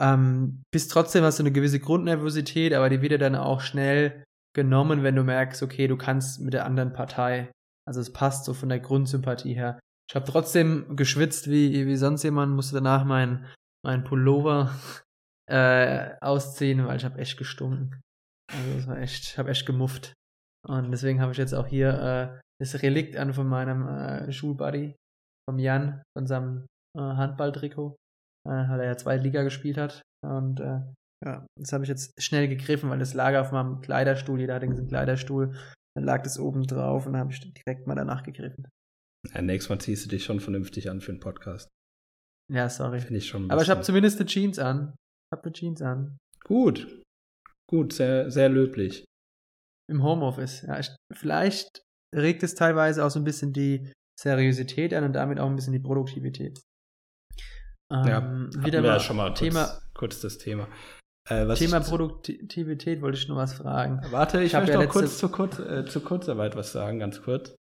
Ähm, bist trotzdem hast du eine gewisse Grundnervosität, aber die wird dir dann auch schnell genommen, wenn du merkst, okay, du kannst mit der anderen Partei. Also es passt so von der Grundsympathie her. Ich habe trotzdem geschwitzt wie, wie sonst jemand, musste danach meinen mein Pullover äh, ausziehen, weil ich habe echt gestunken. Also es war echt, ich habe echt gemufft. Und deswegen habe ich jetzt auch hier äh, das Relikt an von meinem äh, Schulbuddy, vom Jan, von seinem äh, Handballtrikot, äh, weil er ja zwei Liga gespielt hat. Und äh, ja, das habe ich jetzt schnell gegriffen, weil das lag auf meinem Kleiderstuhl, jeder hat einen Kleiderstuhl. Dann lag das oben drauf und dann habe ich direkt mal danach gegriffen. Ja, nächstes Mal ziehst du dich schon vernünftig an für einen Podcast. Ja, sorry. Finde ich schon. Aber ich habe zumindest eine Jeans an. Ich habe eine Jeans an. Gut. Gut, sehr, sehr löblich. Im Homeoffice, ja. Ich, vielleicht regt es teilweise auch so ein bisschen die Seriosität an und damit auch ein bisschen die Produktivität. Ähm, ja, wieder mal schon mal Thema, kurz, kurz das Thema. Äh, Thema Produktivität wollte ich nur was fragen. Warte, ich, ich möchte ja noch kurz zur, Kurz, äh, zur Kurzarbeit was sagen, ganz kurz.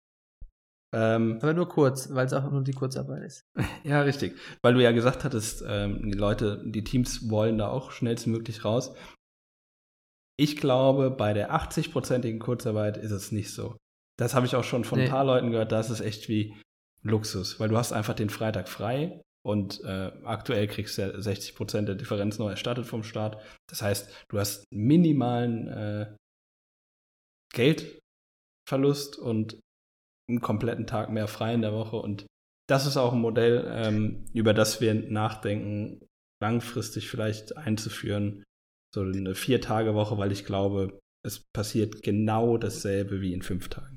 Ähm, Aber nur kurz, weil es auch nur die Kurzarbeit ist. ja, richtig. Weil du ja gesagt hattest, ähm, die Leute, die Teams wollen da auch schnellstmöglich raus. Ich glaube, bei der 80-prozentigen Kurzarbeit ist es nicht so. Das habe ich auch schon von nee. ein paar Leuten gehört, da ist es echt wie Luxus, weil du hast einfach den Freitag frei und äh, aktuell kriegst du ja 60 Prozent der Differenz noch erstattet vom Staat. Das heißt, du hast minimalen äh, Geldverlust und einen kompletten Tag mehr frei in der Woche. Und das ist auch ein Modell, ähm, über das wir nachdenken, langfristig vielleicht einzuführen. So eine Vier-Tage-Woche, weil ich glaube, es passiert genau dasselbe wie in fünf Tagen.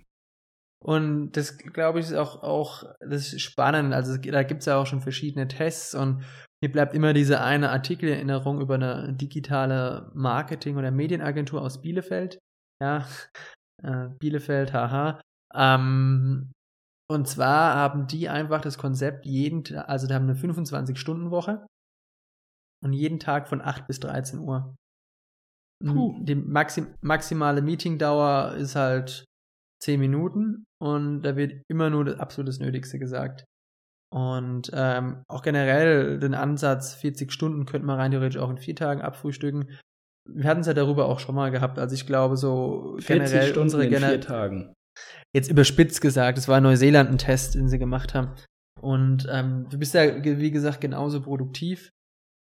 Und das, glaube ich, ist auch, auch das ist spannend. Also da gibt es ja auch schon verschiedene Tests und mir bleibt immer diese eine Artikelerinnerung über eine digitale Marketing- oder Medienagentur aus Bielefeld. Ja, äh, Bielefeld, haha. Ähm, und zwar haben die einfach das Konzept jeden, also die haben eine 25-Stunden-Woche und jeden Tag von 8 bis 13 Uhr. Puh. Die maxim maximale Meetingdauer ist halt 10 Minuten und da wird immer nur das absolut Nötigste gesagt. Und ähm, auch generell den Ansatz, 40 Stunden könnte man rein theoretisch auch in vier Tagen abfrühstücken. Wir hatten es ja darüber auch schon mal gehabt. Also ich glaube so generell Stunden unsere in vier Tagen jetzt überspitzt gesagt, es war Neuseeland ein Test, den sie gemacht haben. Und ähm, du bist ja, wie gesagt, genauso produktiv.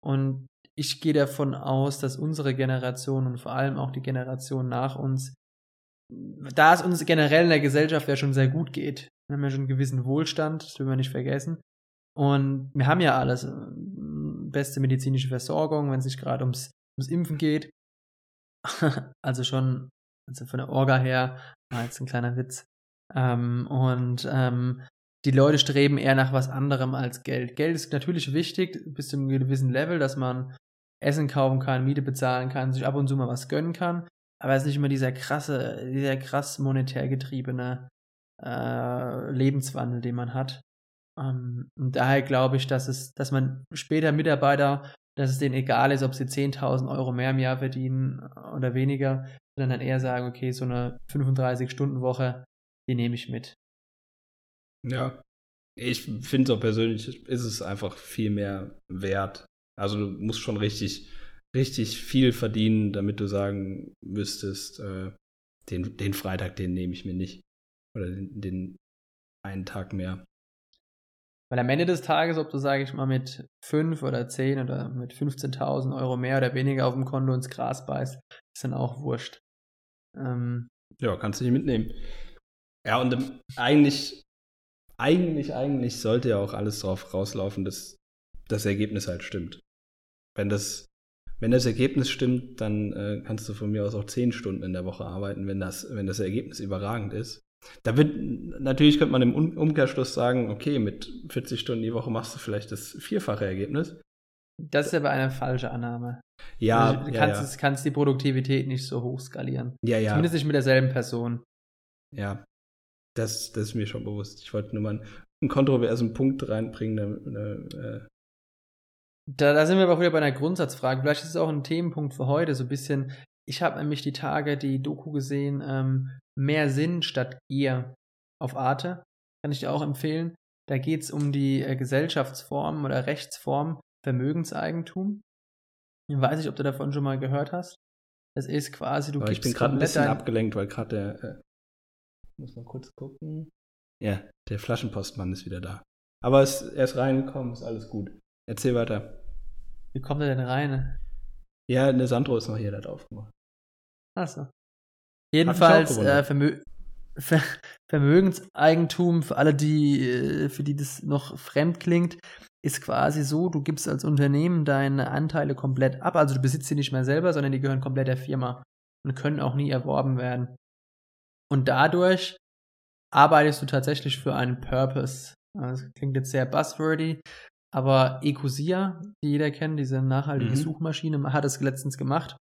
Und ich gehe davon aus, dass unsere Generation und vor allem auch die Generation nach uns, da es uns generell in der Gesellschaft ja schon sehr gut geht, wir haben ja schon einen gewissen Wohlstand, das will man nicht vergessen. Und wir haben ja alles. Äh, beste medizinische Versorgung, wenn es nicht gerade ums, ums Impfen geht. also schon also von der Orga her, war jetzt ein kleiner Witz. Ähm, und ähm, die Leute streben eher nach was anderem als Geld. Geld ist natürlich wichtig bis zu einem gewissen Level, dass man Essen kaufen kann, Miete bezahlen kann, sich ab und zu mal was gönnen kann. Aber es ist nicht immer dieser krasse, dieser krass monetär getriebene äh, Lebenswandel, den man hat. Ähm, und daher glaube ich, dass es, dass man später Mitarbeiter, dass es denen egal ist, ob sie 10.000 Euro mehr im Jahr verdienen oder weniger, sondern dann eher sagen, okay, so eine 35-Stunden-Woche, die nehme ich mit. Ja, ich finde es auch persönlich, ist es einfach viel mehr wert. Also du musst schon richtig, richtig viel verdienen, damit du sagen müsstest, äh, den, den Freitag, den nehme ich mir nicht. Oder den, den einen Tag mehr. Weil am Ende des Tages, ob du, sage ich mal, mit 5 oder 10 oder mit 15.000 Euro mehr oder weniger auf dem Konto ins Gras beißt, ist dann auch wurscht. Ähm, ja, kannst du die mitnehmen. Ja, und ähm, eigentlich, eigentlich, eigentlich sollte ja auch alles darauf rauslaufen, dass das Ergebnis halt stimmt. Wenn das, wenn das Ergebnis stimmt, dann äh, kannst du von mir aus auch 10 Stunden in der Woche arbeiten, wenn das, wenn das Ergebnis überragend ist. Da wird, natürlich könnte man im Umkehrschluss sagen, okay, mit 40 Stunden die Woche machst du vielleicht das vierfache Ergebnis. Das ist aber eine falsche Annahme. Ja, also, du ja, kannst, ja. Es, kannst die Produktivität nicht so hoch skalieren. Ja, ja. Zumindest nicht mit derselben Person. Ja, das, das ist mir schon bewusst. Ich wollte nur mal einen kontroversen Punkt reinbringen. Eine, äh da, da sind wir aber wieder bei einer Grundsatzfrage. Vielleicht ist es auch ein Themenpunkt für heute, so ein bisschen. Ich habe nämlich die Tage die Doku gesehen, ähm, Mehr Sinn statt Gier auf Arte. Kann ich dir auch empfehlen. Da geht es um die äh, Gesellschaftsform oder Rechtsform Vermögenseigentum. Ich weiß nicht, ob du davon schon mal gehört hast. Das ist quasi, du Aber gibst Ich bin gerade ein bisschen abgelenkt, weil gerade der. Äh, muss mal kurz gucken. Ja, der Flaschenpostmann ist wieder da. Aber es, er ist reingekommen, ist alles gut. Erzähl weiter. Wie kommt er denn rein? Ja, eine Sandro ist noch hier, der hat aufgemacht. Achso. Jedenfalls äh, Vermö Ver Vermögenseigentum für alle, die äh, für die das noch fremd klingt, ist quasi so, du gibst als Unternehmen deine Anteile komplett ab, also du besitzt sie nicht mehr selber, sondern die gehören komplett der Firma und können auch nie erworben werden. Und dadurch arbeitest du tatsächlich für einen Purpose. Also, Das klingt jetzt sehr buzzwordy, aber Ecosia, die jeder kennt, diese nachhaltige Mhm. Suchmaschine, hat es letztens gemacht.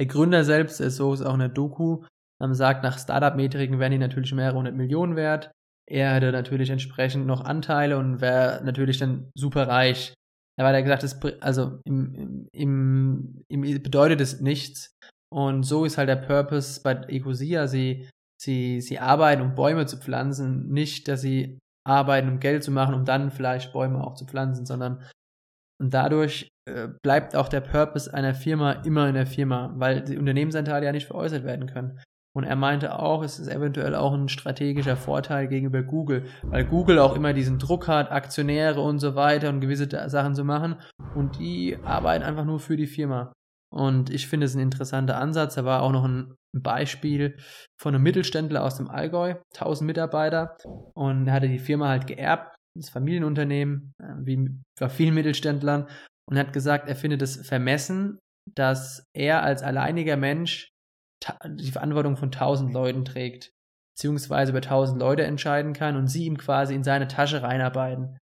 Der Gründer selbst, ist so ist auch in der Doku, sagt, nach Startup-Metriken wären die natürlich mehrere hundert Millionen wert. Er hätte natürlich entsprechend noch Anteile und wäre natürlich dann super reich. Er hat weiter gesagt, das, also im, im, im bedeutet es nichts. Und so ist halt der Purpose bei Ecosia. Sie, sie, sie arbeiten, um Bäume zu pflanzen, nicht, dass sie arbeiten, um Geld zu machen, um dann vielleicht Bäume auch zu pflanzen, sondern und dadurch äh, bleibt auch der Purpose einer Firma immer in der Firma, weil die Unternehmensanteile ja nicht veräußert werden können. Und er meinte auch, es ist eventuell auch ein strategischer Vorteil gegenüber Google, weil Google auch immer diesen Druck hat, Aktionäre und so weiter und gewisse Sachen zu machen. Und die arbeiten einfach nur für die Firma. Und ich finde es ein interessanter Ansatz. Da war auch noch ein Beispiel von einem Mittelständler aus dem Allgäu, 1000 Mitarbeiter. Und er hatte die Firma halt geerbt, das Familienunternehmen, äh, wie bei vielen Mittelständlern. Und hat gesagt, er findet es vermessen, dass er als alleiniger Mensch die Verantwortung von 1000 Leuten trägt, beziehungsweise über 1000 Leute entscheiden kann und sie ihm quasi in seine Tasche reinarbeiten.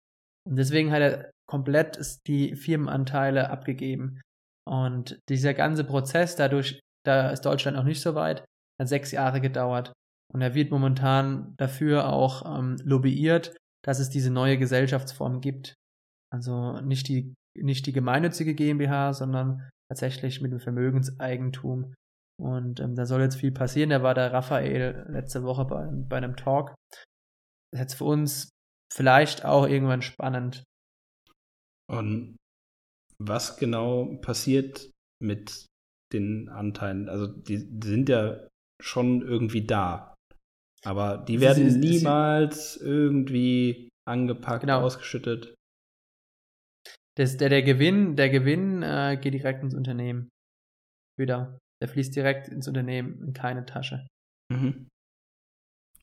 Und deswegen hat er komplett die Firmenanteile abgegeben. Und dieser ganze Prozess, dadurch, da ist Deutschland noch nicht so weit, hat sechs Jahre gedauert. Und er wird momentan dafür auch ähm, lobbyiert, dass es diese neue Gesellschaftsform gibt. Also nicht die, nicht die gemeinnützige GmbH, sondern tatsächlich mit dem Vermögenseigentum. Und ähm, da soll jetzt viel passieren. Da war der Raphael letzte Woche bei, bei einem Talk. Das ist jetzt für uns vielleicht auch irgendwann spannend. Und was genau passiert mit den Anteilen? Also die, sind ja schon irgendwie da. Aber die Sie- werden sie- sie- niemals irgendwie angepackt, Genau. ausgeschüttet. Das, der, der Gewinn, der Gewinn äh, geht direkt ins Unternehmen. Wieder. Der fließt direkt ins Unternehmen, in keine Tasche. Mhm.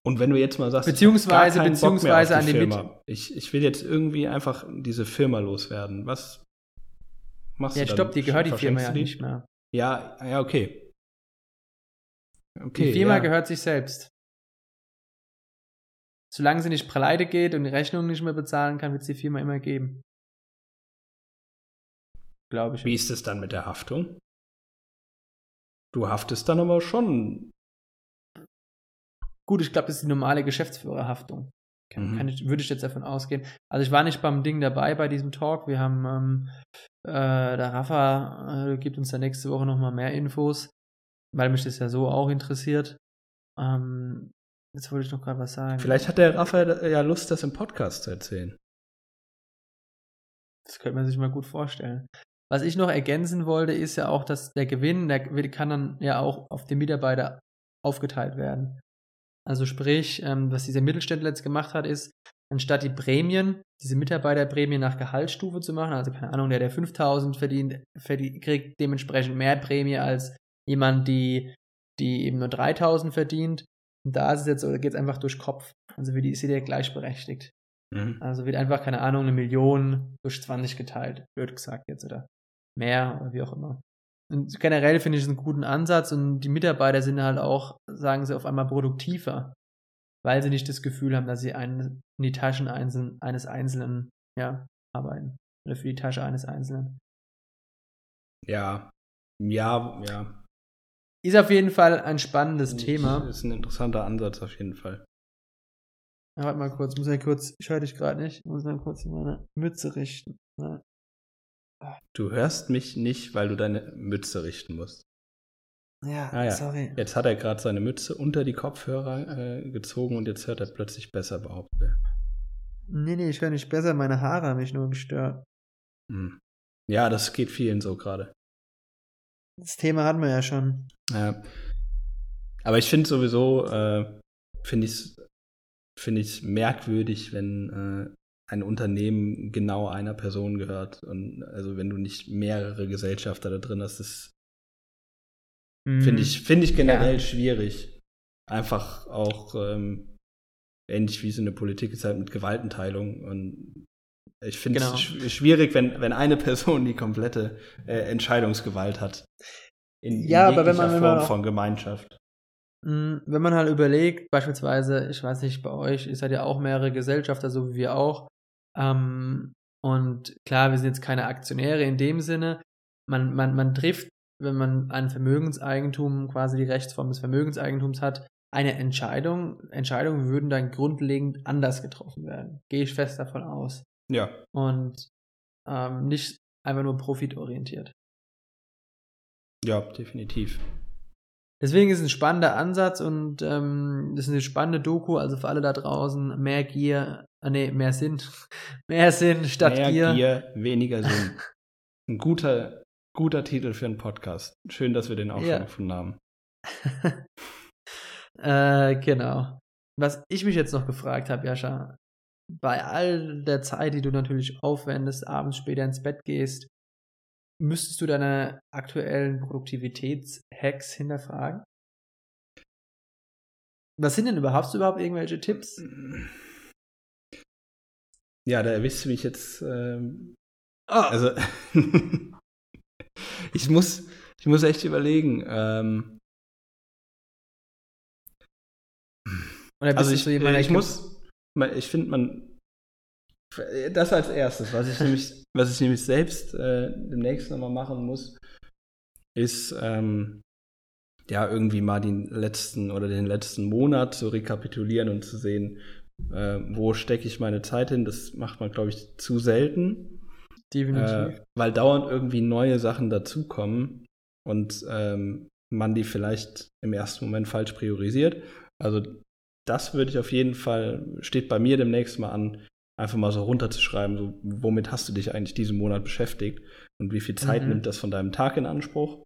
Und wenn du jetzt mal sagst, Beziehungsweise- beziehungsweise an die Firma. Ich, ich will jetzt irgendwie einfach diese Firma loswerden. Was machst Ja, du dann? stopp, dir gehört die Firma ja die? nicht mehr. Ja, ja, okay. Okay, Die Firma ja. gehört sich selbst. Solange sie nicht pleite geht und die Rechnung nicht mehr bezahlen kann, wird es die Firma immer geben. Glaube ich. Wie ist es dann mit der Haftung? Du haftest dann aber schon. Gut, ich glaube, das ist die normale Geschäftsführerhaftung. Kann, Mhm. kann ich, würde ich jetzt davon ausgehen. Also ich war nicht beim Ding dabei bei diesem Talk. Wir haben ähm, äh, der Rafa äh, gibt uns da nächste Woche nochmal mehr Infos, weil mich das ja so auch interessiert. Ähm, jetzt wollte ich noch gerade was sagen. Vielleicht hat der Raphael ja Lust, das im Podcast zu erzählen. Das könnte man sich mal gut vorstellen. Was ich noch ergänzen wollte, ist ja auch, dass der Gewinn, der kann dann ja auch auf den Mitarbeiter aufgeteilt werden. Also sprich, ähm, was dieser Mittelständler jetzt gemacht hat, ist, anstatt die Prämien, diese Mitarbeiterprämien nach Gehaltsstufe zu machen, also keine Ahnung, der, der 5000 verdient, verdient, kriegt dementsprechend mehr Prämie als jemand, die, die eben nur 3000 verdient. Und da ist es jetzt, geht es einfach durch Kopf. Also für die ist jeder gleichberechtigt. Mhm. Also wird einfach, keine Ahnung, eine Million durch 20 geteilt, blöd gesagt jetzt, oder mehr, oder wie auch immer. Und generell finde ich es einen guten Ansatz und die Mitarbeiter sind halt auch, sagen sie, auf einmal produktiver, weil sie nicht das Gefühl haben, dass sie einen, in die Taschen eines Einzelnen ja, arbeiten. Oder für die Tasche eines Einzelnen. Ja, ja, ja. Ist auf jeden Fall ein spannendes ist, Thema. Ist ein interessanter Ansatz auf jeden Fall. Ja, warte mal kurz, muss ich kurz, ich höre dich gerade nicht, muss mal kurz meine Mütze richten. Ja. Du hörst mich nicht, weil du deine Mütze richten musst. Ja, ah, ja. sorry. Jetzt hat er gerade seine Mütze unter die Kopfhörer äh, gezogen und jetzt hört er plötzlich besser, behauptet er. Nee, nee, ich höre nicht besser, meine Haare haben mich nur gestört. Hm. Ja, das geht vielen so gerade. Das Thema hatten wir ja schon. Ja. Aber ich finde sowieso, äh, finde ich es find merkwürdig, wenn äh, ein Unternehmen genau einer Person gehört. Und also wenn du nicht mehrere Gesellschafter da drin hast, das mm. finde ich, find ich generell ja. schwierig. Einfach auch ähm, ähnlich wie es in der Politik ist halt mit Gewaltenteilung. Und ich finde genau. es sch schwierig, wenn, wenn eine Person die komplette äh, Entscheidungsgewalt hat. In, ja, in aber wenn man, wenn Form man auch, von Gemeinschaft. Hm, wenn man halt überlegt, beispielsweise, ich weiß nicht, bei euch, ihr seid ja auch mehrere Gesellschafter, so wie wir auch, ähm, und klar, wir sind jetzt keine Aktionäre in dem Sinne. Man, man, man trifft, wenn man ein Vermögenseigentum, quasi die Rechtsform des Vermögenseigentums hat, eine Entscheidung. Entscheidungen würden dann grundlegend anders getroffen werden. Gehe ich fest davon aus. Ja. Und ähm, nicht einfach nur profitorientiert. Ja, definitiv. Deswegen ist es ein spannender Ansatz und ähm, das ist eine spannende Doku, also für alle da draußen, mehr Gier, äh, nee, mehr Sinn, mehr Sinn statt mehr Gier. Gier, weniger Sinn. ein guter, guter Titel für einen Podcast. Schön, dass wir den auch ja. schon gefunden haben. äh, genau. Was ich mich jetzt noch gefragt habe, Jascha, bei all der Zeit, die du natürlich aufwendest, abends später ins Bett gehst, müsstest du deine aktuellen Produktivitätshacks hinterfragen? Was sind denn überhaupt, hast du überhaupt irgendwelche Tipps? Ja, da erwischst du mich jetzt. Ähm, oh. Also, ich muss, ich muss echt überlegen. Ähm, also ich, ich muss, ich finde, man das als erstes, was ich nämlich, was ich nämlich selbst äh, demnächst nochmal machen muss, ist ähm, ja irgendwie mal den letzten oder den letzten Monat zu rekapitulieren und zu sehen, äh, wo stecke ich meine Zeit hin. Das macht man, glaube ich, zu selten. Definitiv. Äh, weil dauernd irgendwie neue Sachen dazukommen und ähm, man die vielleicht im ersten Moment falsch priorisiert. Also das würde ich auf jeden Fall, steht bei mir demnächst mal an, einfach mal so runterzuschreiben, so, womit hast du dich eigentlich diesen Monat beschäftigt und wie viel Zeit mhm. nimmt das von deinem Tag in Anspruch?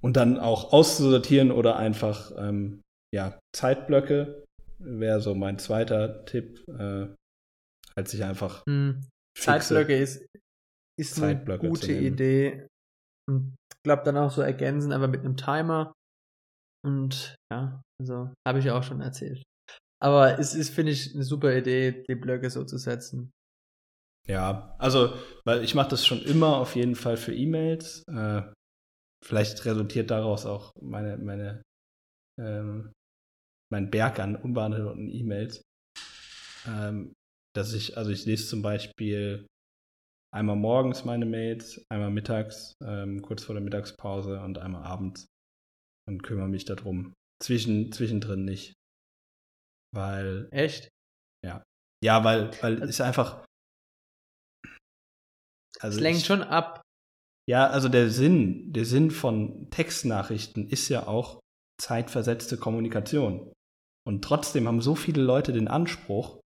Und dann auch auszusortieren oder einfach ähm, ja, Zeitblöcke wäre so mein zweiter Tipp, äh, als ich einfach mhm. Zeitblöcke ist, ist Zeitblöcke eine gute Idee. Und ich glaube dann auch so ergänzen, aber mit einem Timer. Und ja, also habe ich ja auch schon erzählt. Aber es ist, finde ich, eine super Idee, die Blöcke so zu setzen. Ja, also, weil ich mache das schon immer auf jeden Fall für E-Mails. Äh, vielleicht resultiert daraus auch meine, meine, ähm, mein Berg an unbeantworteten E-Mails. Ähm, dass ich, also ich lese zum Beispiel einmal morgens meine Mails, einmal mittags, ähm, kurz vor der Mittagspause und einmal abends und kümmere mich darum. Zwischen, zwischendrin nicht. Weil. Echt? Ja. Ja, weil, weil also, ist einfach. Also es lenkt ich, schon ab. Ja, also der Sinn, der Sinn von Textnachrichten ist ja auch zeitversetzte Kommunikation. Und trotzdem haben so viele Leute den Anspruch,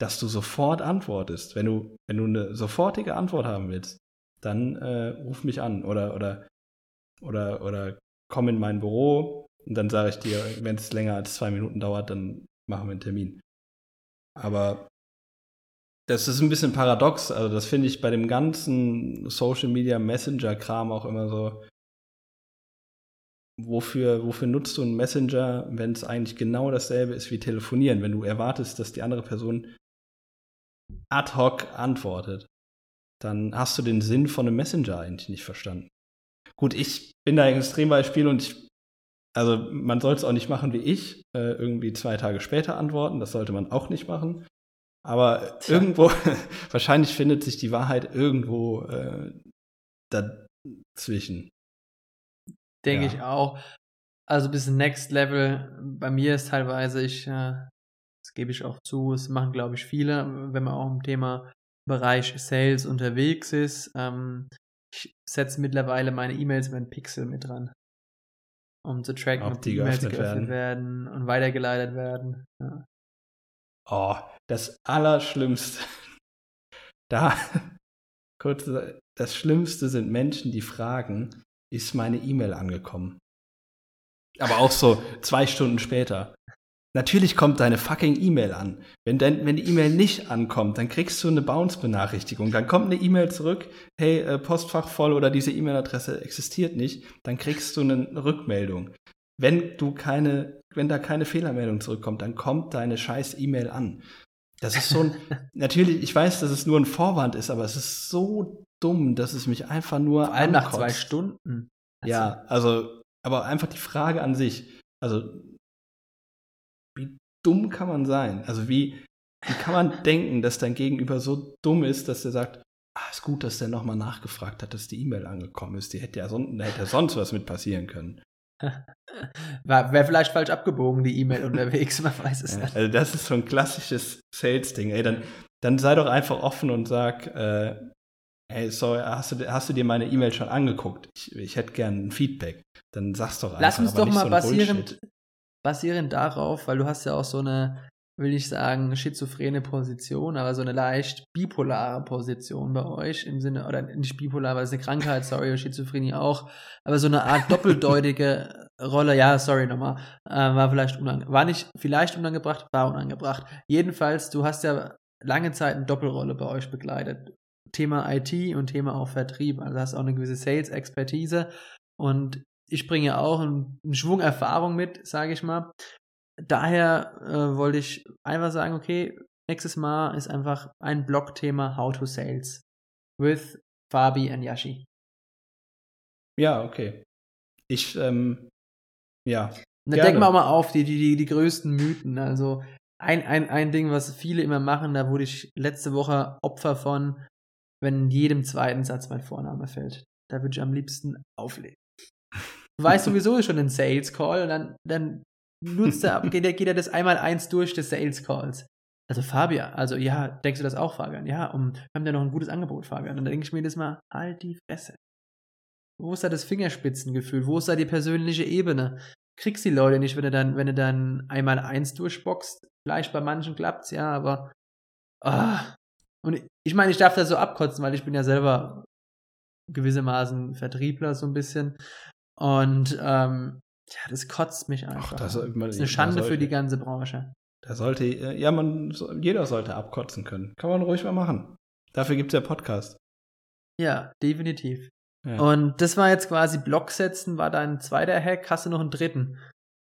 dass du sofort antwortest. Wenn du, wenn du eine sofortige Antwort haben willst, dann äh, ruf mich an oder, oder, oder, oder komm in mein Büro Und dann sage ich dir, wenn es länger als zwei Minuten dauert, dann machen wir einen Termin. Aber das ist ein bisschen paradox. Also, das finde ich bei dem ganzen Social Media Messenger-Kram auch immer so. Wofür, wofür nutzt du einen Messenger, wenn es eigentlich genau dasselbe ist wie telefonieren, wenn du erwartest, dass die andere Person ad hoc antwortet? Dann hast du den Sinn von einem Messenger eigentlich nicht verstanden. Gut, ich bin da ein Extrembeispiel und ich also man soll es auch nicht machen wie ich, äh, irgendwie zwei Tage später antworten. Das sollte man auch nicht machen. Aber Tja. irgendwo, wahrscheinlich findet sich die Wahrheit irgendwo äh, dazwischen. Denke ja. ich auch. Also bis Next Level. Bei mir ist teilweise, ich, äh, gebe ich auch zu, es machen, glaube ich, viele, wenn man auch im Thema Bereich Sales unterwegs ist. Ähm, ich setze mittlerweile meine E-Mails mit einem Pixel mit dran um zu tracken, ob, ob die E-Mails geöffnet, geöffnet werden. werden. und weitergeleitet werden. Ja. Oh, das Allerschlimmste. Da, kurz, das Schlimmste sind Menschen, die fragen, ist meine E-Mail angekommen? Aber auch so zwei Stunden später. Natürlich kommt deine fucking E-Mail an. Wenn, dein, wenn die E-Mail nicht ankommt, dann kriegst du eine Bounce-Benachrichtigung. Dann kommt eine E-Mail zurück, hey, äh, Postfach voll oder diese E-Mail-Adresse existiert nicht. Dann kriegst du eine Rückmeldung. Wenn du keine, wenn da keine Fehlermeldung zurückkommt, dann kommt deine scheiß E-Mail an. Das ist so ein, natürlich, ich weiß, dass es nur ein Vorwand ist, aber es ist so dumm, dass es mich einfach nur Vor allem ankotzt. nach zwei Stunden. Also. Ja, also, aber einfach die Frage an sich. Also, dumm kann man sein? Also wie, wie kann man denken, dass dein Gegenüber so dumm ist, dass er sagt, ah, ist gut, dass der nochmal nachgefragt hat, dass die E-Mail angekommen ist. Die hätte ja son da hätte ja sonst was mit passieren können. Wäre vielleicht falsch abgebogen, die E-Mail unterwegs, man weiß es ja, nicht. Also das ist so ein klassisches Sales-Ding. Ey, dann, dann sei doch einfach offen und sag, äh, hey, sorry, hast du, hast du dir meine E-Mail schon angeguckt? Ich, ich hätte gern ein Feedback. Dann sag's doch einfach. Lass uns doch mal so basierend, basierend darauf, weil du hast ja auch so eine, will ich sagen, schizophrene Position, aber so eine leicht bipolare Position bei euch im Sinne, oder nicht bipolar, weil es eine Krankheit, sorry, Schizophrenie auch, aber so eine Art doppeldeutige Rolle, ja, sorry nochmal, äh, war vielleicht unangebracht, war nicht vielleicht unangebracht, war unangebracht. Jedenfalls, du hast ja lange Zeit eine Doppelrolle bei euch begleitet. Thema IT und Thema auch Vertrieb, also hast auch eine gewisse Sales-Expertise und ich bringe auch einen, einen Schwung Erfahrung mit, sage ich mal. Daher äh, wollte ich einfach sagen, okay, nächstes Mal ist einfach ein Blog-Thema How to Sales with Fabi and Yashi. Ja, okay. Ich, ähm, ja. Da decken wir mal auf die, die, die, die größten Mythen. Also ein, ein, ein Ding, was viele immer machen, da wurde ich letzte Woche Opfer von, wenn in jedem zweiten Satz mein Vorname fällt. Da würde ich am liebsten auflegen. Du weißt sowieso schon den Sales Call und dann, dann nutzt er, geht er, geht er das einmal eins durch des Sales Calls. Also Fabian, also ja, denkst du das auch, Fabian? Ja, um, wir haben ja noch ein gutes Angebot, Fabian. Und dann denke ich mir das mal, halt die Fresse. Wo ist da das Fingerspitzengefühl? Wo ist da die persönliche Ebene? Kriegst die Leute nicht, wenn du dann, wenn du dann einmal eins durchboxt. Vielleicht bei manchen klappt's, ja, aber ah. Und ich meine, ich darf da so abkotzen, weil ich bin ja selber gewissermaßen Vertriebler so ein bisschen. Und ähm, ja, das kotzt mich einfach. Ach, das, man, das, ist eine Schande sollte, für die ganze Branche. Da sollte, ja, man, jeder sollte abkotzen können. Kann man ruhig mal machen. Dafür gibt es ja Podcast. Ja, definitiv. Ja. Und das war jetzt quasi Block setzen, war dein zweiter Hack. Hast du noch einen dritten?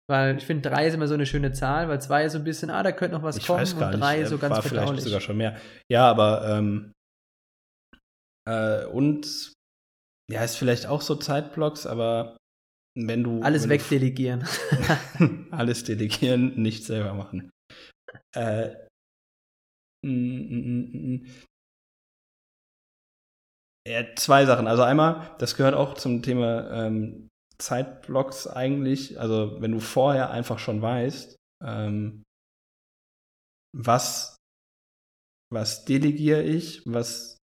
Weil ich finde, drei ist immer so eine schöne Zahl, weil zwei ist so ein bisschen, ah, da könnte noch was ich kommen und drei nicht. so ganz war vielleicht sogar schon mehr. Ja, aber ähm, äh, und ja, ist vielleicht auch so Zeitblocks, aber wenn du. Alles wegdelegieren. Alles delegieren, nicht selber machen. Äh, mm, mm, mm, ja, zwei Sachen. Also einmal, das gehört auch zum Thema ähm, Zeitblocks eigentlich. Also wenn du vorher einfach schon weißt, ähm, was, was delegiere ich, was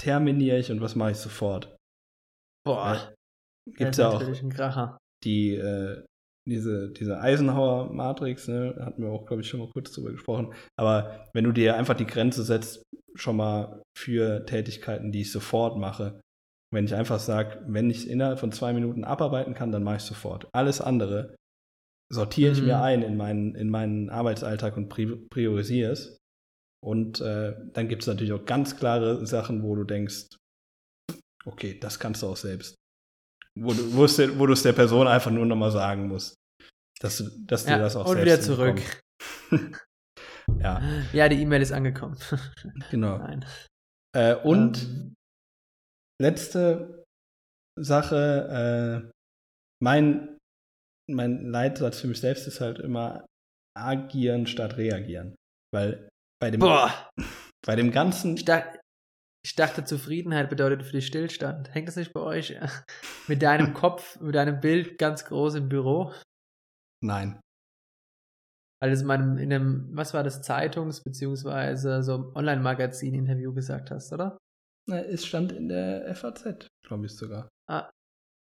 terminiere ich und was mache ich sofort. Boah. Gibt es ja auch die, äh, diese, diese Eisenhower-Matrix, ne, hatten wir auch, glaube ich, schon mal kurz drüber gesprochen. Aber wenn du dir einfach die Grenze setzt, schon mal für Tätigkeiten, die ich sofort mache, wenn ich einfach sage, wenn ich innerhalb von zwei Minuten abarbeiten kann, dann mache ich sofort. Alles andere sortiere ich Mhm. mir ein in meinen, in meinen Arbeitsalltag und pri- priorisiere es. Und äh, dann gibt es natürlich auch ganz klare Sachen, wo du denkst, okay, das kannst du auch selbst. Wo du wo es der, wo du es der Person einfach nur nochmal sagen musst. Dass, du- dass dir Ja, das auch und selbst wieder zurück. Ja, Ja, die E-Mail ist angekommen. genau. Äh, und Ähm, letzte Sache, äh, mein, mein Leitsatz für mich selbst ist halt immer agieren statt reagieren. Weil bei dem, boah, bei dem ganzen, dachte, ich dachte, Zufriedenheit bedeutet für dich Stillstand. Hängt das nicht bei euch mit deinem Kopf, mit deinem Bild ganz groß im Büro? nein, Weil du es in meinem, in einem, was war das, Zeitungs- beziehungsweise so Online-Magazin-Interview gesagt hast, oder? Na, es stand in der FAZ, glaube ich sogar.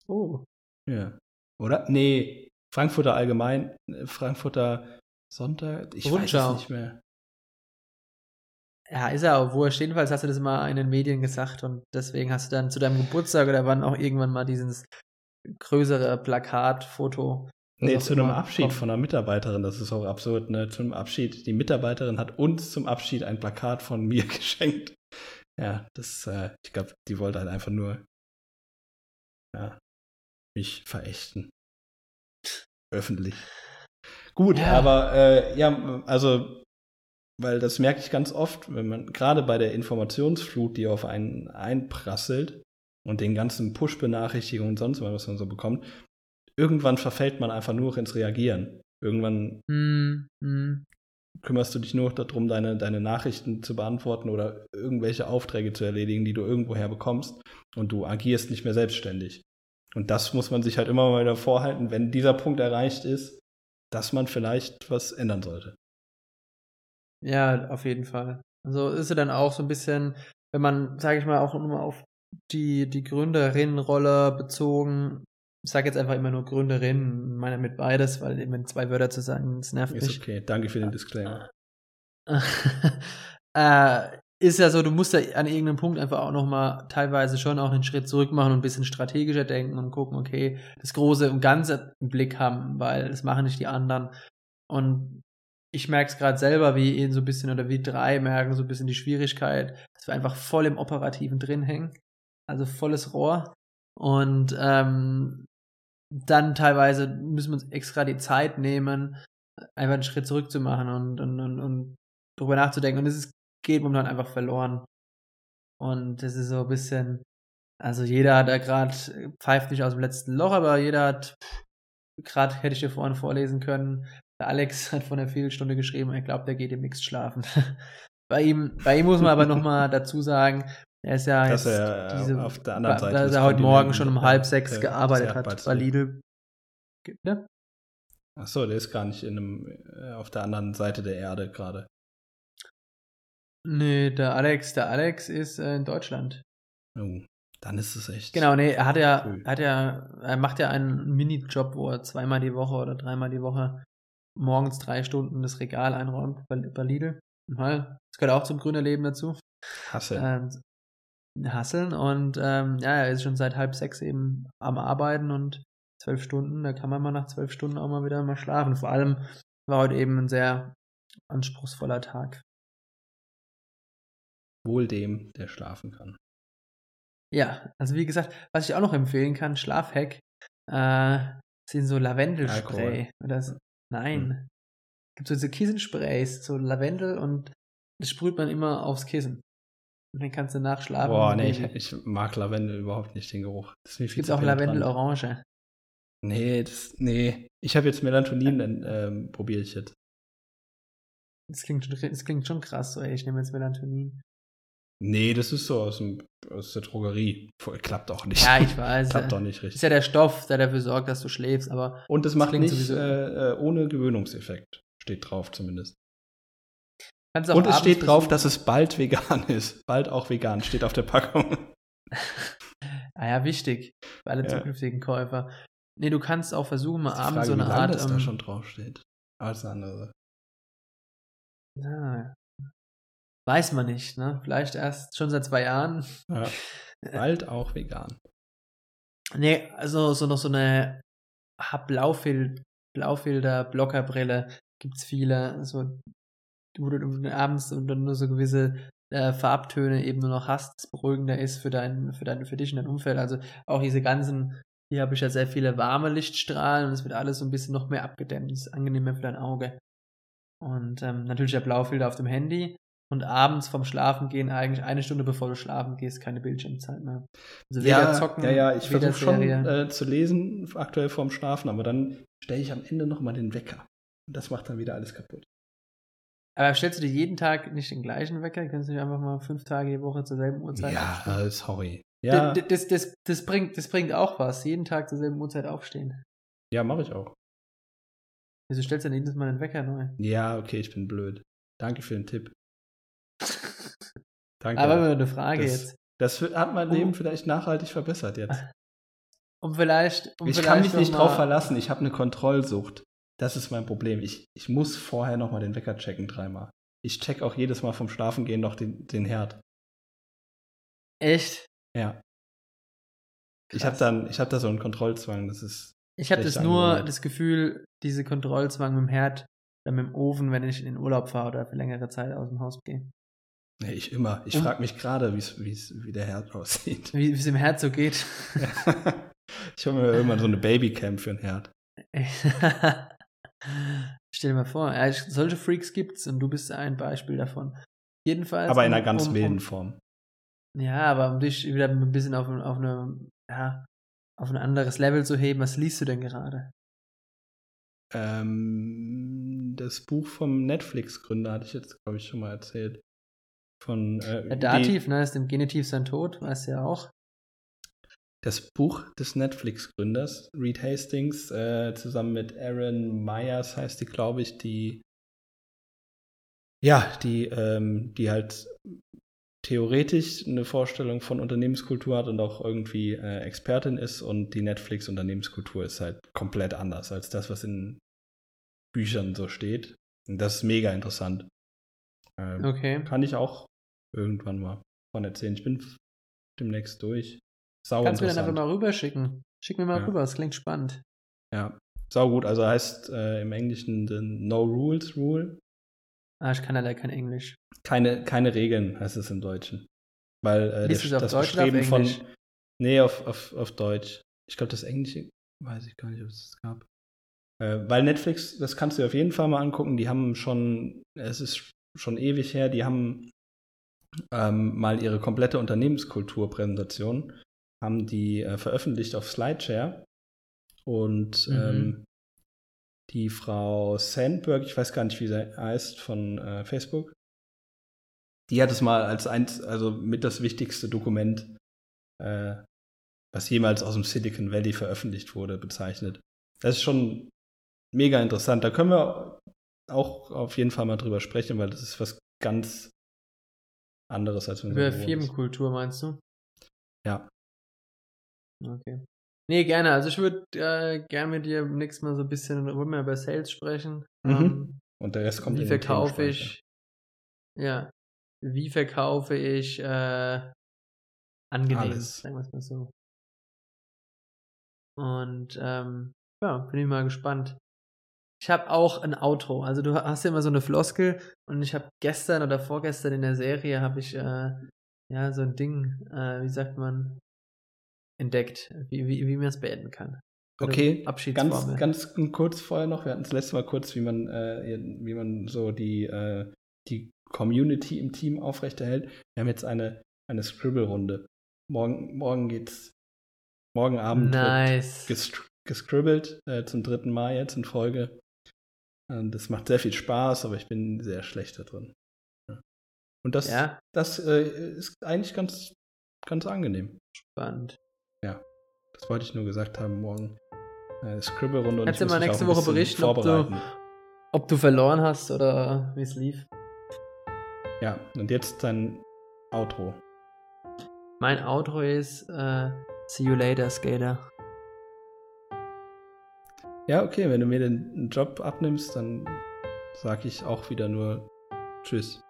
Oh. Ja. Oder? Nee, Frankfurter Allgemein, äh, Frankfurter Sonntag, ich Rundschau. weiß es nicht mehr. Ja, ist ja auch wurscht. Jedenfalls hast du das mal in den Medien gesagt und deswegen hast du dann zu deinem Geburtstag oder wann auch irgendwann mal dieses größere Plakatfoto. Nee, zu einem Abschied kommt. von einer Mitarbeiterin, das ist auch absurd, ne? Zum Abschied. Die Mitarbeiterin hat uns zum Abschied ein Plakat von mir geschenkt. Ja, das, äh, ich glaube, die wollte halt einfach nur, ja, mich verächten. Öffentlich. Gut, Ja. aber, äh, ja, also, weil das merke ich ganz oft, wenn man, gerade bei der Informationsflut, die auf einen einprasselt und den ganzen Push-Benachrichtigungen und sonst was, was man so bekommt, irgendwann verfällt man einfach nur noch ins Reagieren. Irgendwann Hm, hm. kümmerst du dich nur noch darum, deine, deine Nachrichten zu beantworten oder irgendwelche Aufträge zu erledigen, die du irgendwoher bekommst und du agierst nicht mehr selbstständig. Und das muss man sich halt immer mal wieder vorhalten, wenn dieser Punkt erreicht ist, dass man vielleicht was ändern sollte. Ja, auf jeden Fall. Also ist ja dann auch so ein bisschen, wenn man, sage ich mal, auch nochmal auf die, die Gründerinnenrolle bezogen, ich sage jetzt einfach immer nur Gründerin, meine mit beides, weil eben zwei Wörter zu sagen, das nervt Ist mich. okay. Danke für den Disclaimer. äh, ist ja so, du musst ja an irgendeinem Punkt einfach auch nochmal teilweise schon auch einen Schritt zurück machen und ein bisschen strategischer denken und gucken, okay, das Große und Ganze im Blick haben, weil das machen nicht die anderen. Und ich merke es gerade selber, wie ihn so ein bisschen oder wie drei merken so ein bisschen die Schwierigkeit, dass wir einfach voll im Operativen drin hängen. Also volles Rohr. Und ähm, dann teilweise müssen wir uns extra die Zeit nehmen, einfach einen Schritt zurück zu machen und, und, und, und drüber nachzudenken. Und es ist, geht momentan einfach verloren. Und das ist so ein bisschen, also jeder hat da gerade, pfeift nicht aus dem letzten Loch, aber jeder hat, gerade hätte ich dir vorhin vorlesen können, Alex hat von der Viertelstunde geschrieben, er glaubt, er geht im Mix schlafen. bei ihm, bei ihm muss man aber nochmal dazu sagen, er ist ja Dass jetzt er äh, diese, auf der anderen dass Seite er des heute Morgen schon um halb sechs der- gearbeitet hat bei. Lidl. Ne? Ach so, der ist gar nicht in einem, äh, auf der anderen Seite der Erde gerade. Nee, der Alex, der Alex ist äh, in Deutschland. Oh, dann ist es echt. Genau, nee, er hat ja, Cool. hat ja, er macht ja einen Minijob, wo er zweimal die Woche oder dreimal die Woche morgens drei Stunden das Regal einräumt bei, bei Lidl. Mal. Das gehört auch zum Gründerleben dazu. Hasse. Ähm, hasseln und ähm, ja, er ist schon seit halb sechs eben am Arbeiten und zwölf Stunden, da kann man mal nach zwölf Stunden auch mal wieder mal schlafen. Vor allem war heute eben ein sehr anspruchsvoller Tag. Wohl dem, der schlafen kann. Ja, also wie gesagt, was ich auch noch empfehlen kann, Schlafhack, äh, sind so Lavendelspray. Oder so, nein. Gibt so diese Kissensprays, so Lavendel und das sprüht man immer aufs Kissen. Und dann kannst du nachschlafen. Boah, nee, ich, ich mag Lavendel überhaupt nicht, den Geruch. Das ist mir viel Gibt zu auch. Lavendel-Orange. Nee, das, nee. Ich habe jetzt Melatonin, dann ähm, probiere ich jetzt. Das klingt, schon, das klingt schon krass, so, ey, ich nehme jetzt Melatonin. Nee, das ist so aus, dem, aus der Drogerie. Klappt auch nicht. Ja, ich weiß. klappt doch nicht Ist richtig. ja der Stoff, der dafür sorgt, dass du schläfst, aber Und es das macht klingt nicht sowieso- äh, äh, ohne Gewöhnungseffekt. Steht drauf zumindest. auch Und es steht drauf, dass es bald vegan ist. Bald auch vegan, steht auf der Packung. Ah ja, wichtig. Für alle Ja. zukünftigen Käufer. Nee, du kannst auch versuchen, mal Ist abends so eine wie Art. das da ähm, schon drauf steht. Aber das ist eine andere. ja, weiß man nicht, ne? Vielleicht erst schon seit zwei Jahren. Ja. Bald auch vegan. Nee, also so noch so eine Blaufil Blaufilter, Blockerbrille, gibt es viele, so, wo du abends und dann nur so gewisse äh, Farbtöne eben nur noch hast, das beruhigender ist für dein, für dein, für dich und dein Umfeld. Also auch diese ganzen, hier habe ich ja sehr viele warme Lichtstrahlen und es wird alles so ein bisschen noch mehr abgedämmt. Das ist angenehmer für dein Auge. Und ähm, natürlich der Blaufilter auf dem Handy und abends vom Schlafen gehen eigentlich eine Stunde bevor du schlafen gehst keine Bildschirmzeit mehr. Also weder ja, zocken, ja, ja, ich versuche schon äh, zu lesen aktuell vorm Schlafen, aber dann stelle ich am Ende nochmal den Wecker. Und das macht dann wieder alles kaputt. Aber stellst du dir jeden Tag nicht den gleichen Wecker? Kannst du nicht einfach mal fünf Tage die Woche zur selben Uhrzeit Ja, aufstehen? sorry. Ja. Das, das, das, das, bringt, das bringt auch was. Jeden Tag zur selben Uhrzeit aufstehen. Ja, mache ich auch. Wieso stellst du denn jedes Mal den Wecker neu? Ja, okay, ich bin blöd. Danke für den Tipp. Danke. Aber eine Frage das, jetzt. Das hat mein Leben vielleicht nachhaltig verbessert jetzt. Um vielleicht. Um ich vielleicht kann mich nicht drauf verlassen. Ich habe eine Kontrollsucht. Das ist mein Problem. Ich, ich muss vorher nochmal den Wecker checken, dreimal. Ich check auch jedes Mal vom Schlafengehen noch den, den Herd. Echt? Ja. Krass. Ich habe dann, ich habe da so einen Kontrollzwang. Das ist. Ich habe das nur das Gefühl, diese Kontrollzwang mit dem Herd, dann mit dem Ofen, wenn ich in den Urlaub fahre oder für längere Zeit aus dem Haus gehe. Nee, ich immer. Ich frage mich gerade, wie der Herd aussieht. Wie es im Herd so geht. ich habe mir irgendwann so eine Babycam für ein Herd. Stell dir mal vor, solche Freaks gibt's und du bist ein Beispiel davon. Jedenfalls. Aber in einer ganz um, milden Form. Ja, aber um dich wieder ein bisschen auf, auf eine, ja, auf ein anderes Level zu heben, was liest du denn gerade? Ähm, das Buch vom Netflix-Gründer hatte ich jetzt, glaube ich, schon mal erzählt. Von, äh, Der Dativ, ne, ist im Genitiv sein Tod, weißt du ja auch das Buch des Netflix-Gründers, Reed Hastings, äh, zusammen mit Aaron Myers heißt die, glaube ich, die ja, die, ähm, die halt theoretisch eine Vorstellung von Unternehmenskultur hat und auch irgendwie äh, Expertin ist und die Netflix-Unternehmenskultur ist halt komplett anders als das, was in Büchern so steht. Und das ist mega interessant. Ähm, okay. Kann ich auch irgendwann mal von erzählen. Ich bin demnächst durch. Sau Kannst du mir dann einfach mal rüberschicken. Schick mir mal ja. rüber, das klingt spannend. Ja, sau gut. Also heißt äh, im Englischen No Rules Rule. Ah, ich kann leider kein Englisch. Keine, keine Regeln heißt es im Deutschen. Weil äh, das, das Deutsch Bestreben von. Nee, auf, auf, auf Deutsch. Ich glaube, das Englische weiß ich gar nicht, ob es das gab. Äh, weil Netflix, das kannst du dir auf jeden Fall mal angucken, die haben schon, es ist schon ewig her, die haben ähm, mal ihre komplette Unternehmenskulturpräsentation haben die äh, veröffentlicht auf Slideshare. Und mhm. ähm, die Frau Sandberg, ich weiß gar nicht, wie sie heißt, von äh, Facebook, die hat es mal als eins, also mit das wichtigste Dokument, äh, was jemals aus dem Silicon Valley veröffentlicht wurde, bezeichnet. Das ist schon mega interessant. Da können wir auch auf jeden Fall mal drüber sprechen, weil das ist was ganz anderes als wenn Über Firmenkultur meinst du? Ja. Okay. Nee, gerne. Also ich würde äh, gerne mit dir nächstes Mal so ein bisschen wir über Sales sprechen. Mhm. Ähm, Und der Rest kommt Wie verkaufe ich? Ja. Wie verkaufe ich äh, angenehm, Alles. sagen wir es mal so. Und ähm, ja, bin ich mal gespannt. Ich habe auch ein Outro. Also du hast ja immer so eine Floskel und ich habe gestern oder vorgestern in der Serie habe ich äh, ja so ein Ding, äh, wie sagt man, entdeckt, wie, wie, wie man es beenden kann. Oder okay, ganz, ganz kurz vorher noch, wir hatten das letzte Mal kurz, wie man, äh, wie man so die, äh, die Community im Team aufrechterhält. Wir haben jetzt eine, eine Scribble-Runde. Morgen, morgen geht's, morgen Abend nice. gescribbelt, äh, zum dritten Mal jetzt in Folge. Und das macht sehr viel Spaß, aber ich bin sehr schlecht da drin. Und das, ja? das äh, ist eigentlich ganz, ganz angenehm. Spannend. Ja, das wollte ich nur gesagt haben, morgen äh, Scribble-Runde. Kannst du mal nächste Woche berichten, ob du, ob du verloren hast oder wie es lief? Ja, und jetzt dein Outro. Mein Outro ist uh, See you later, Skater. Ja, okay, wenn du mir den Job abnimmst, dann sag ich auch wieder nur Tschüss.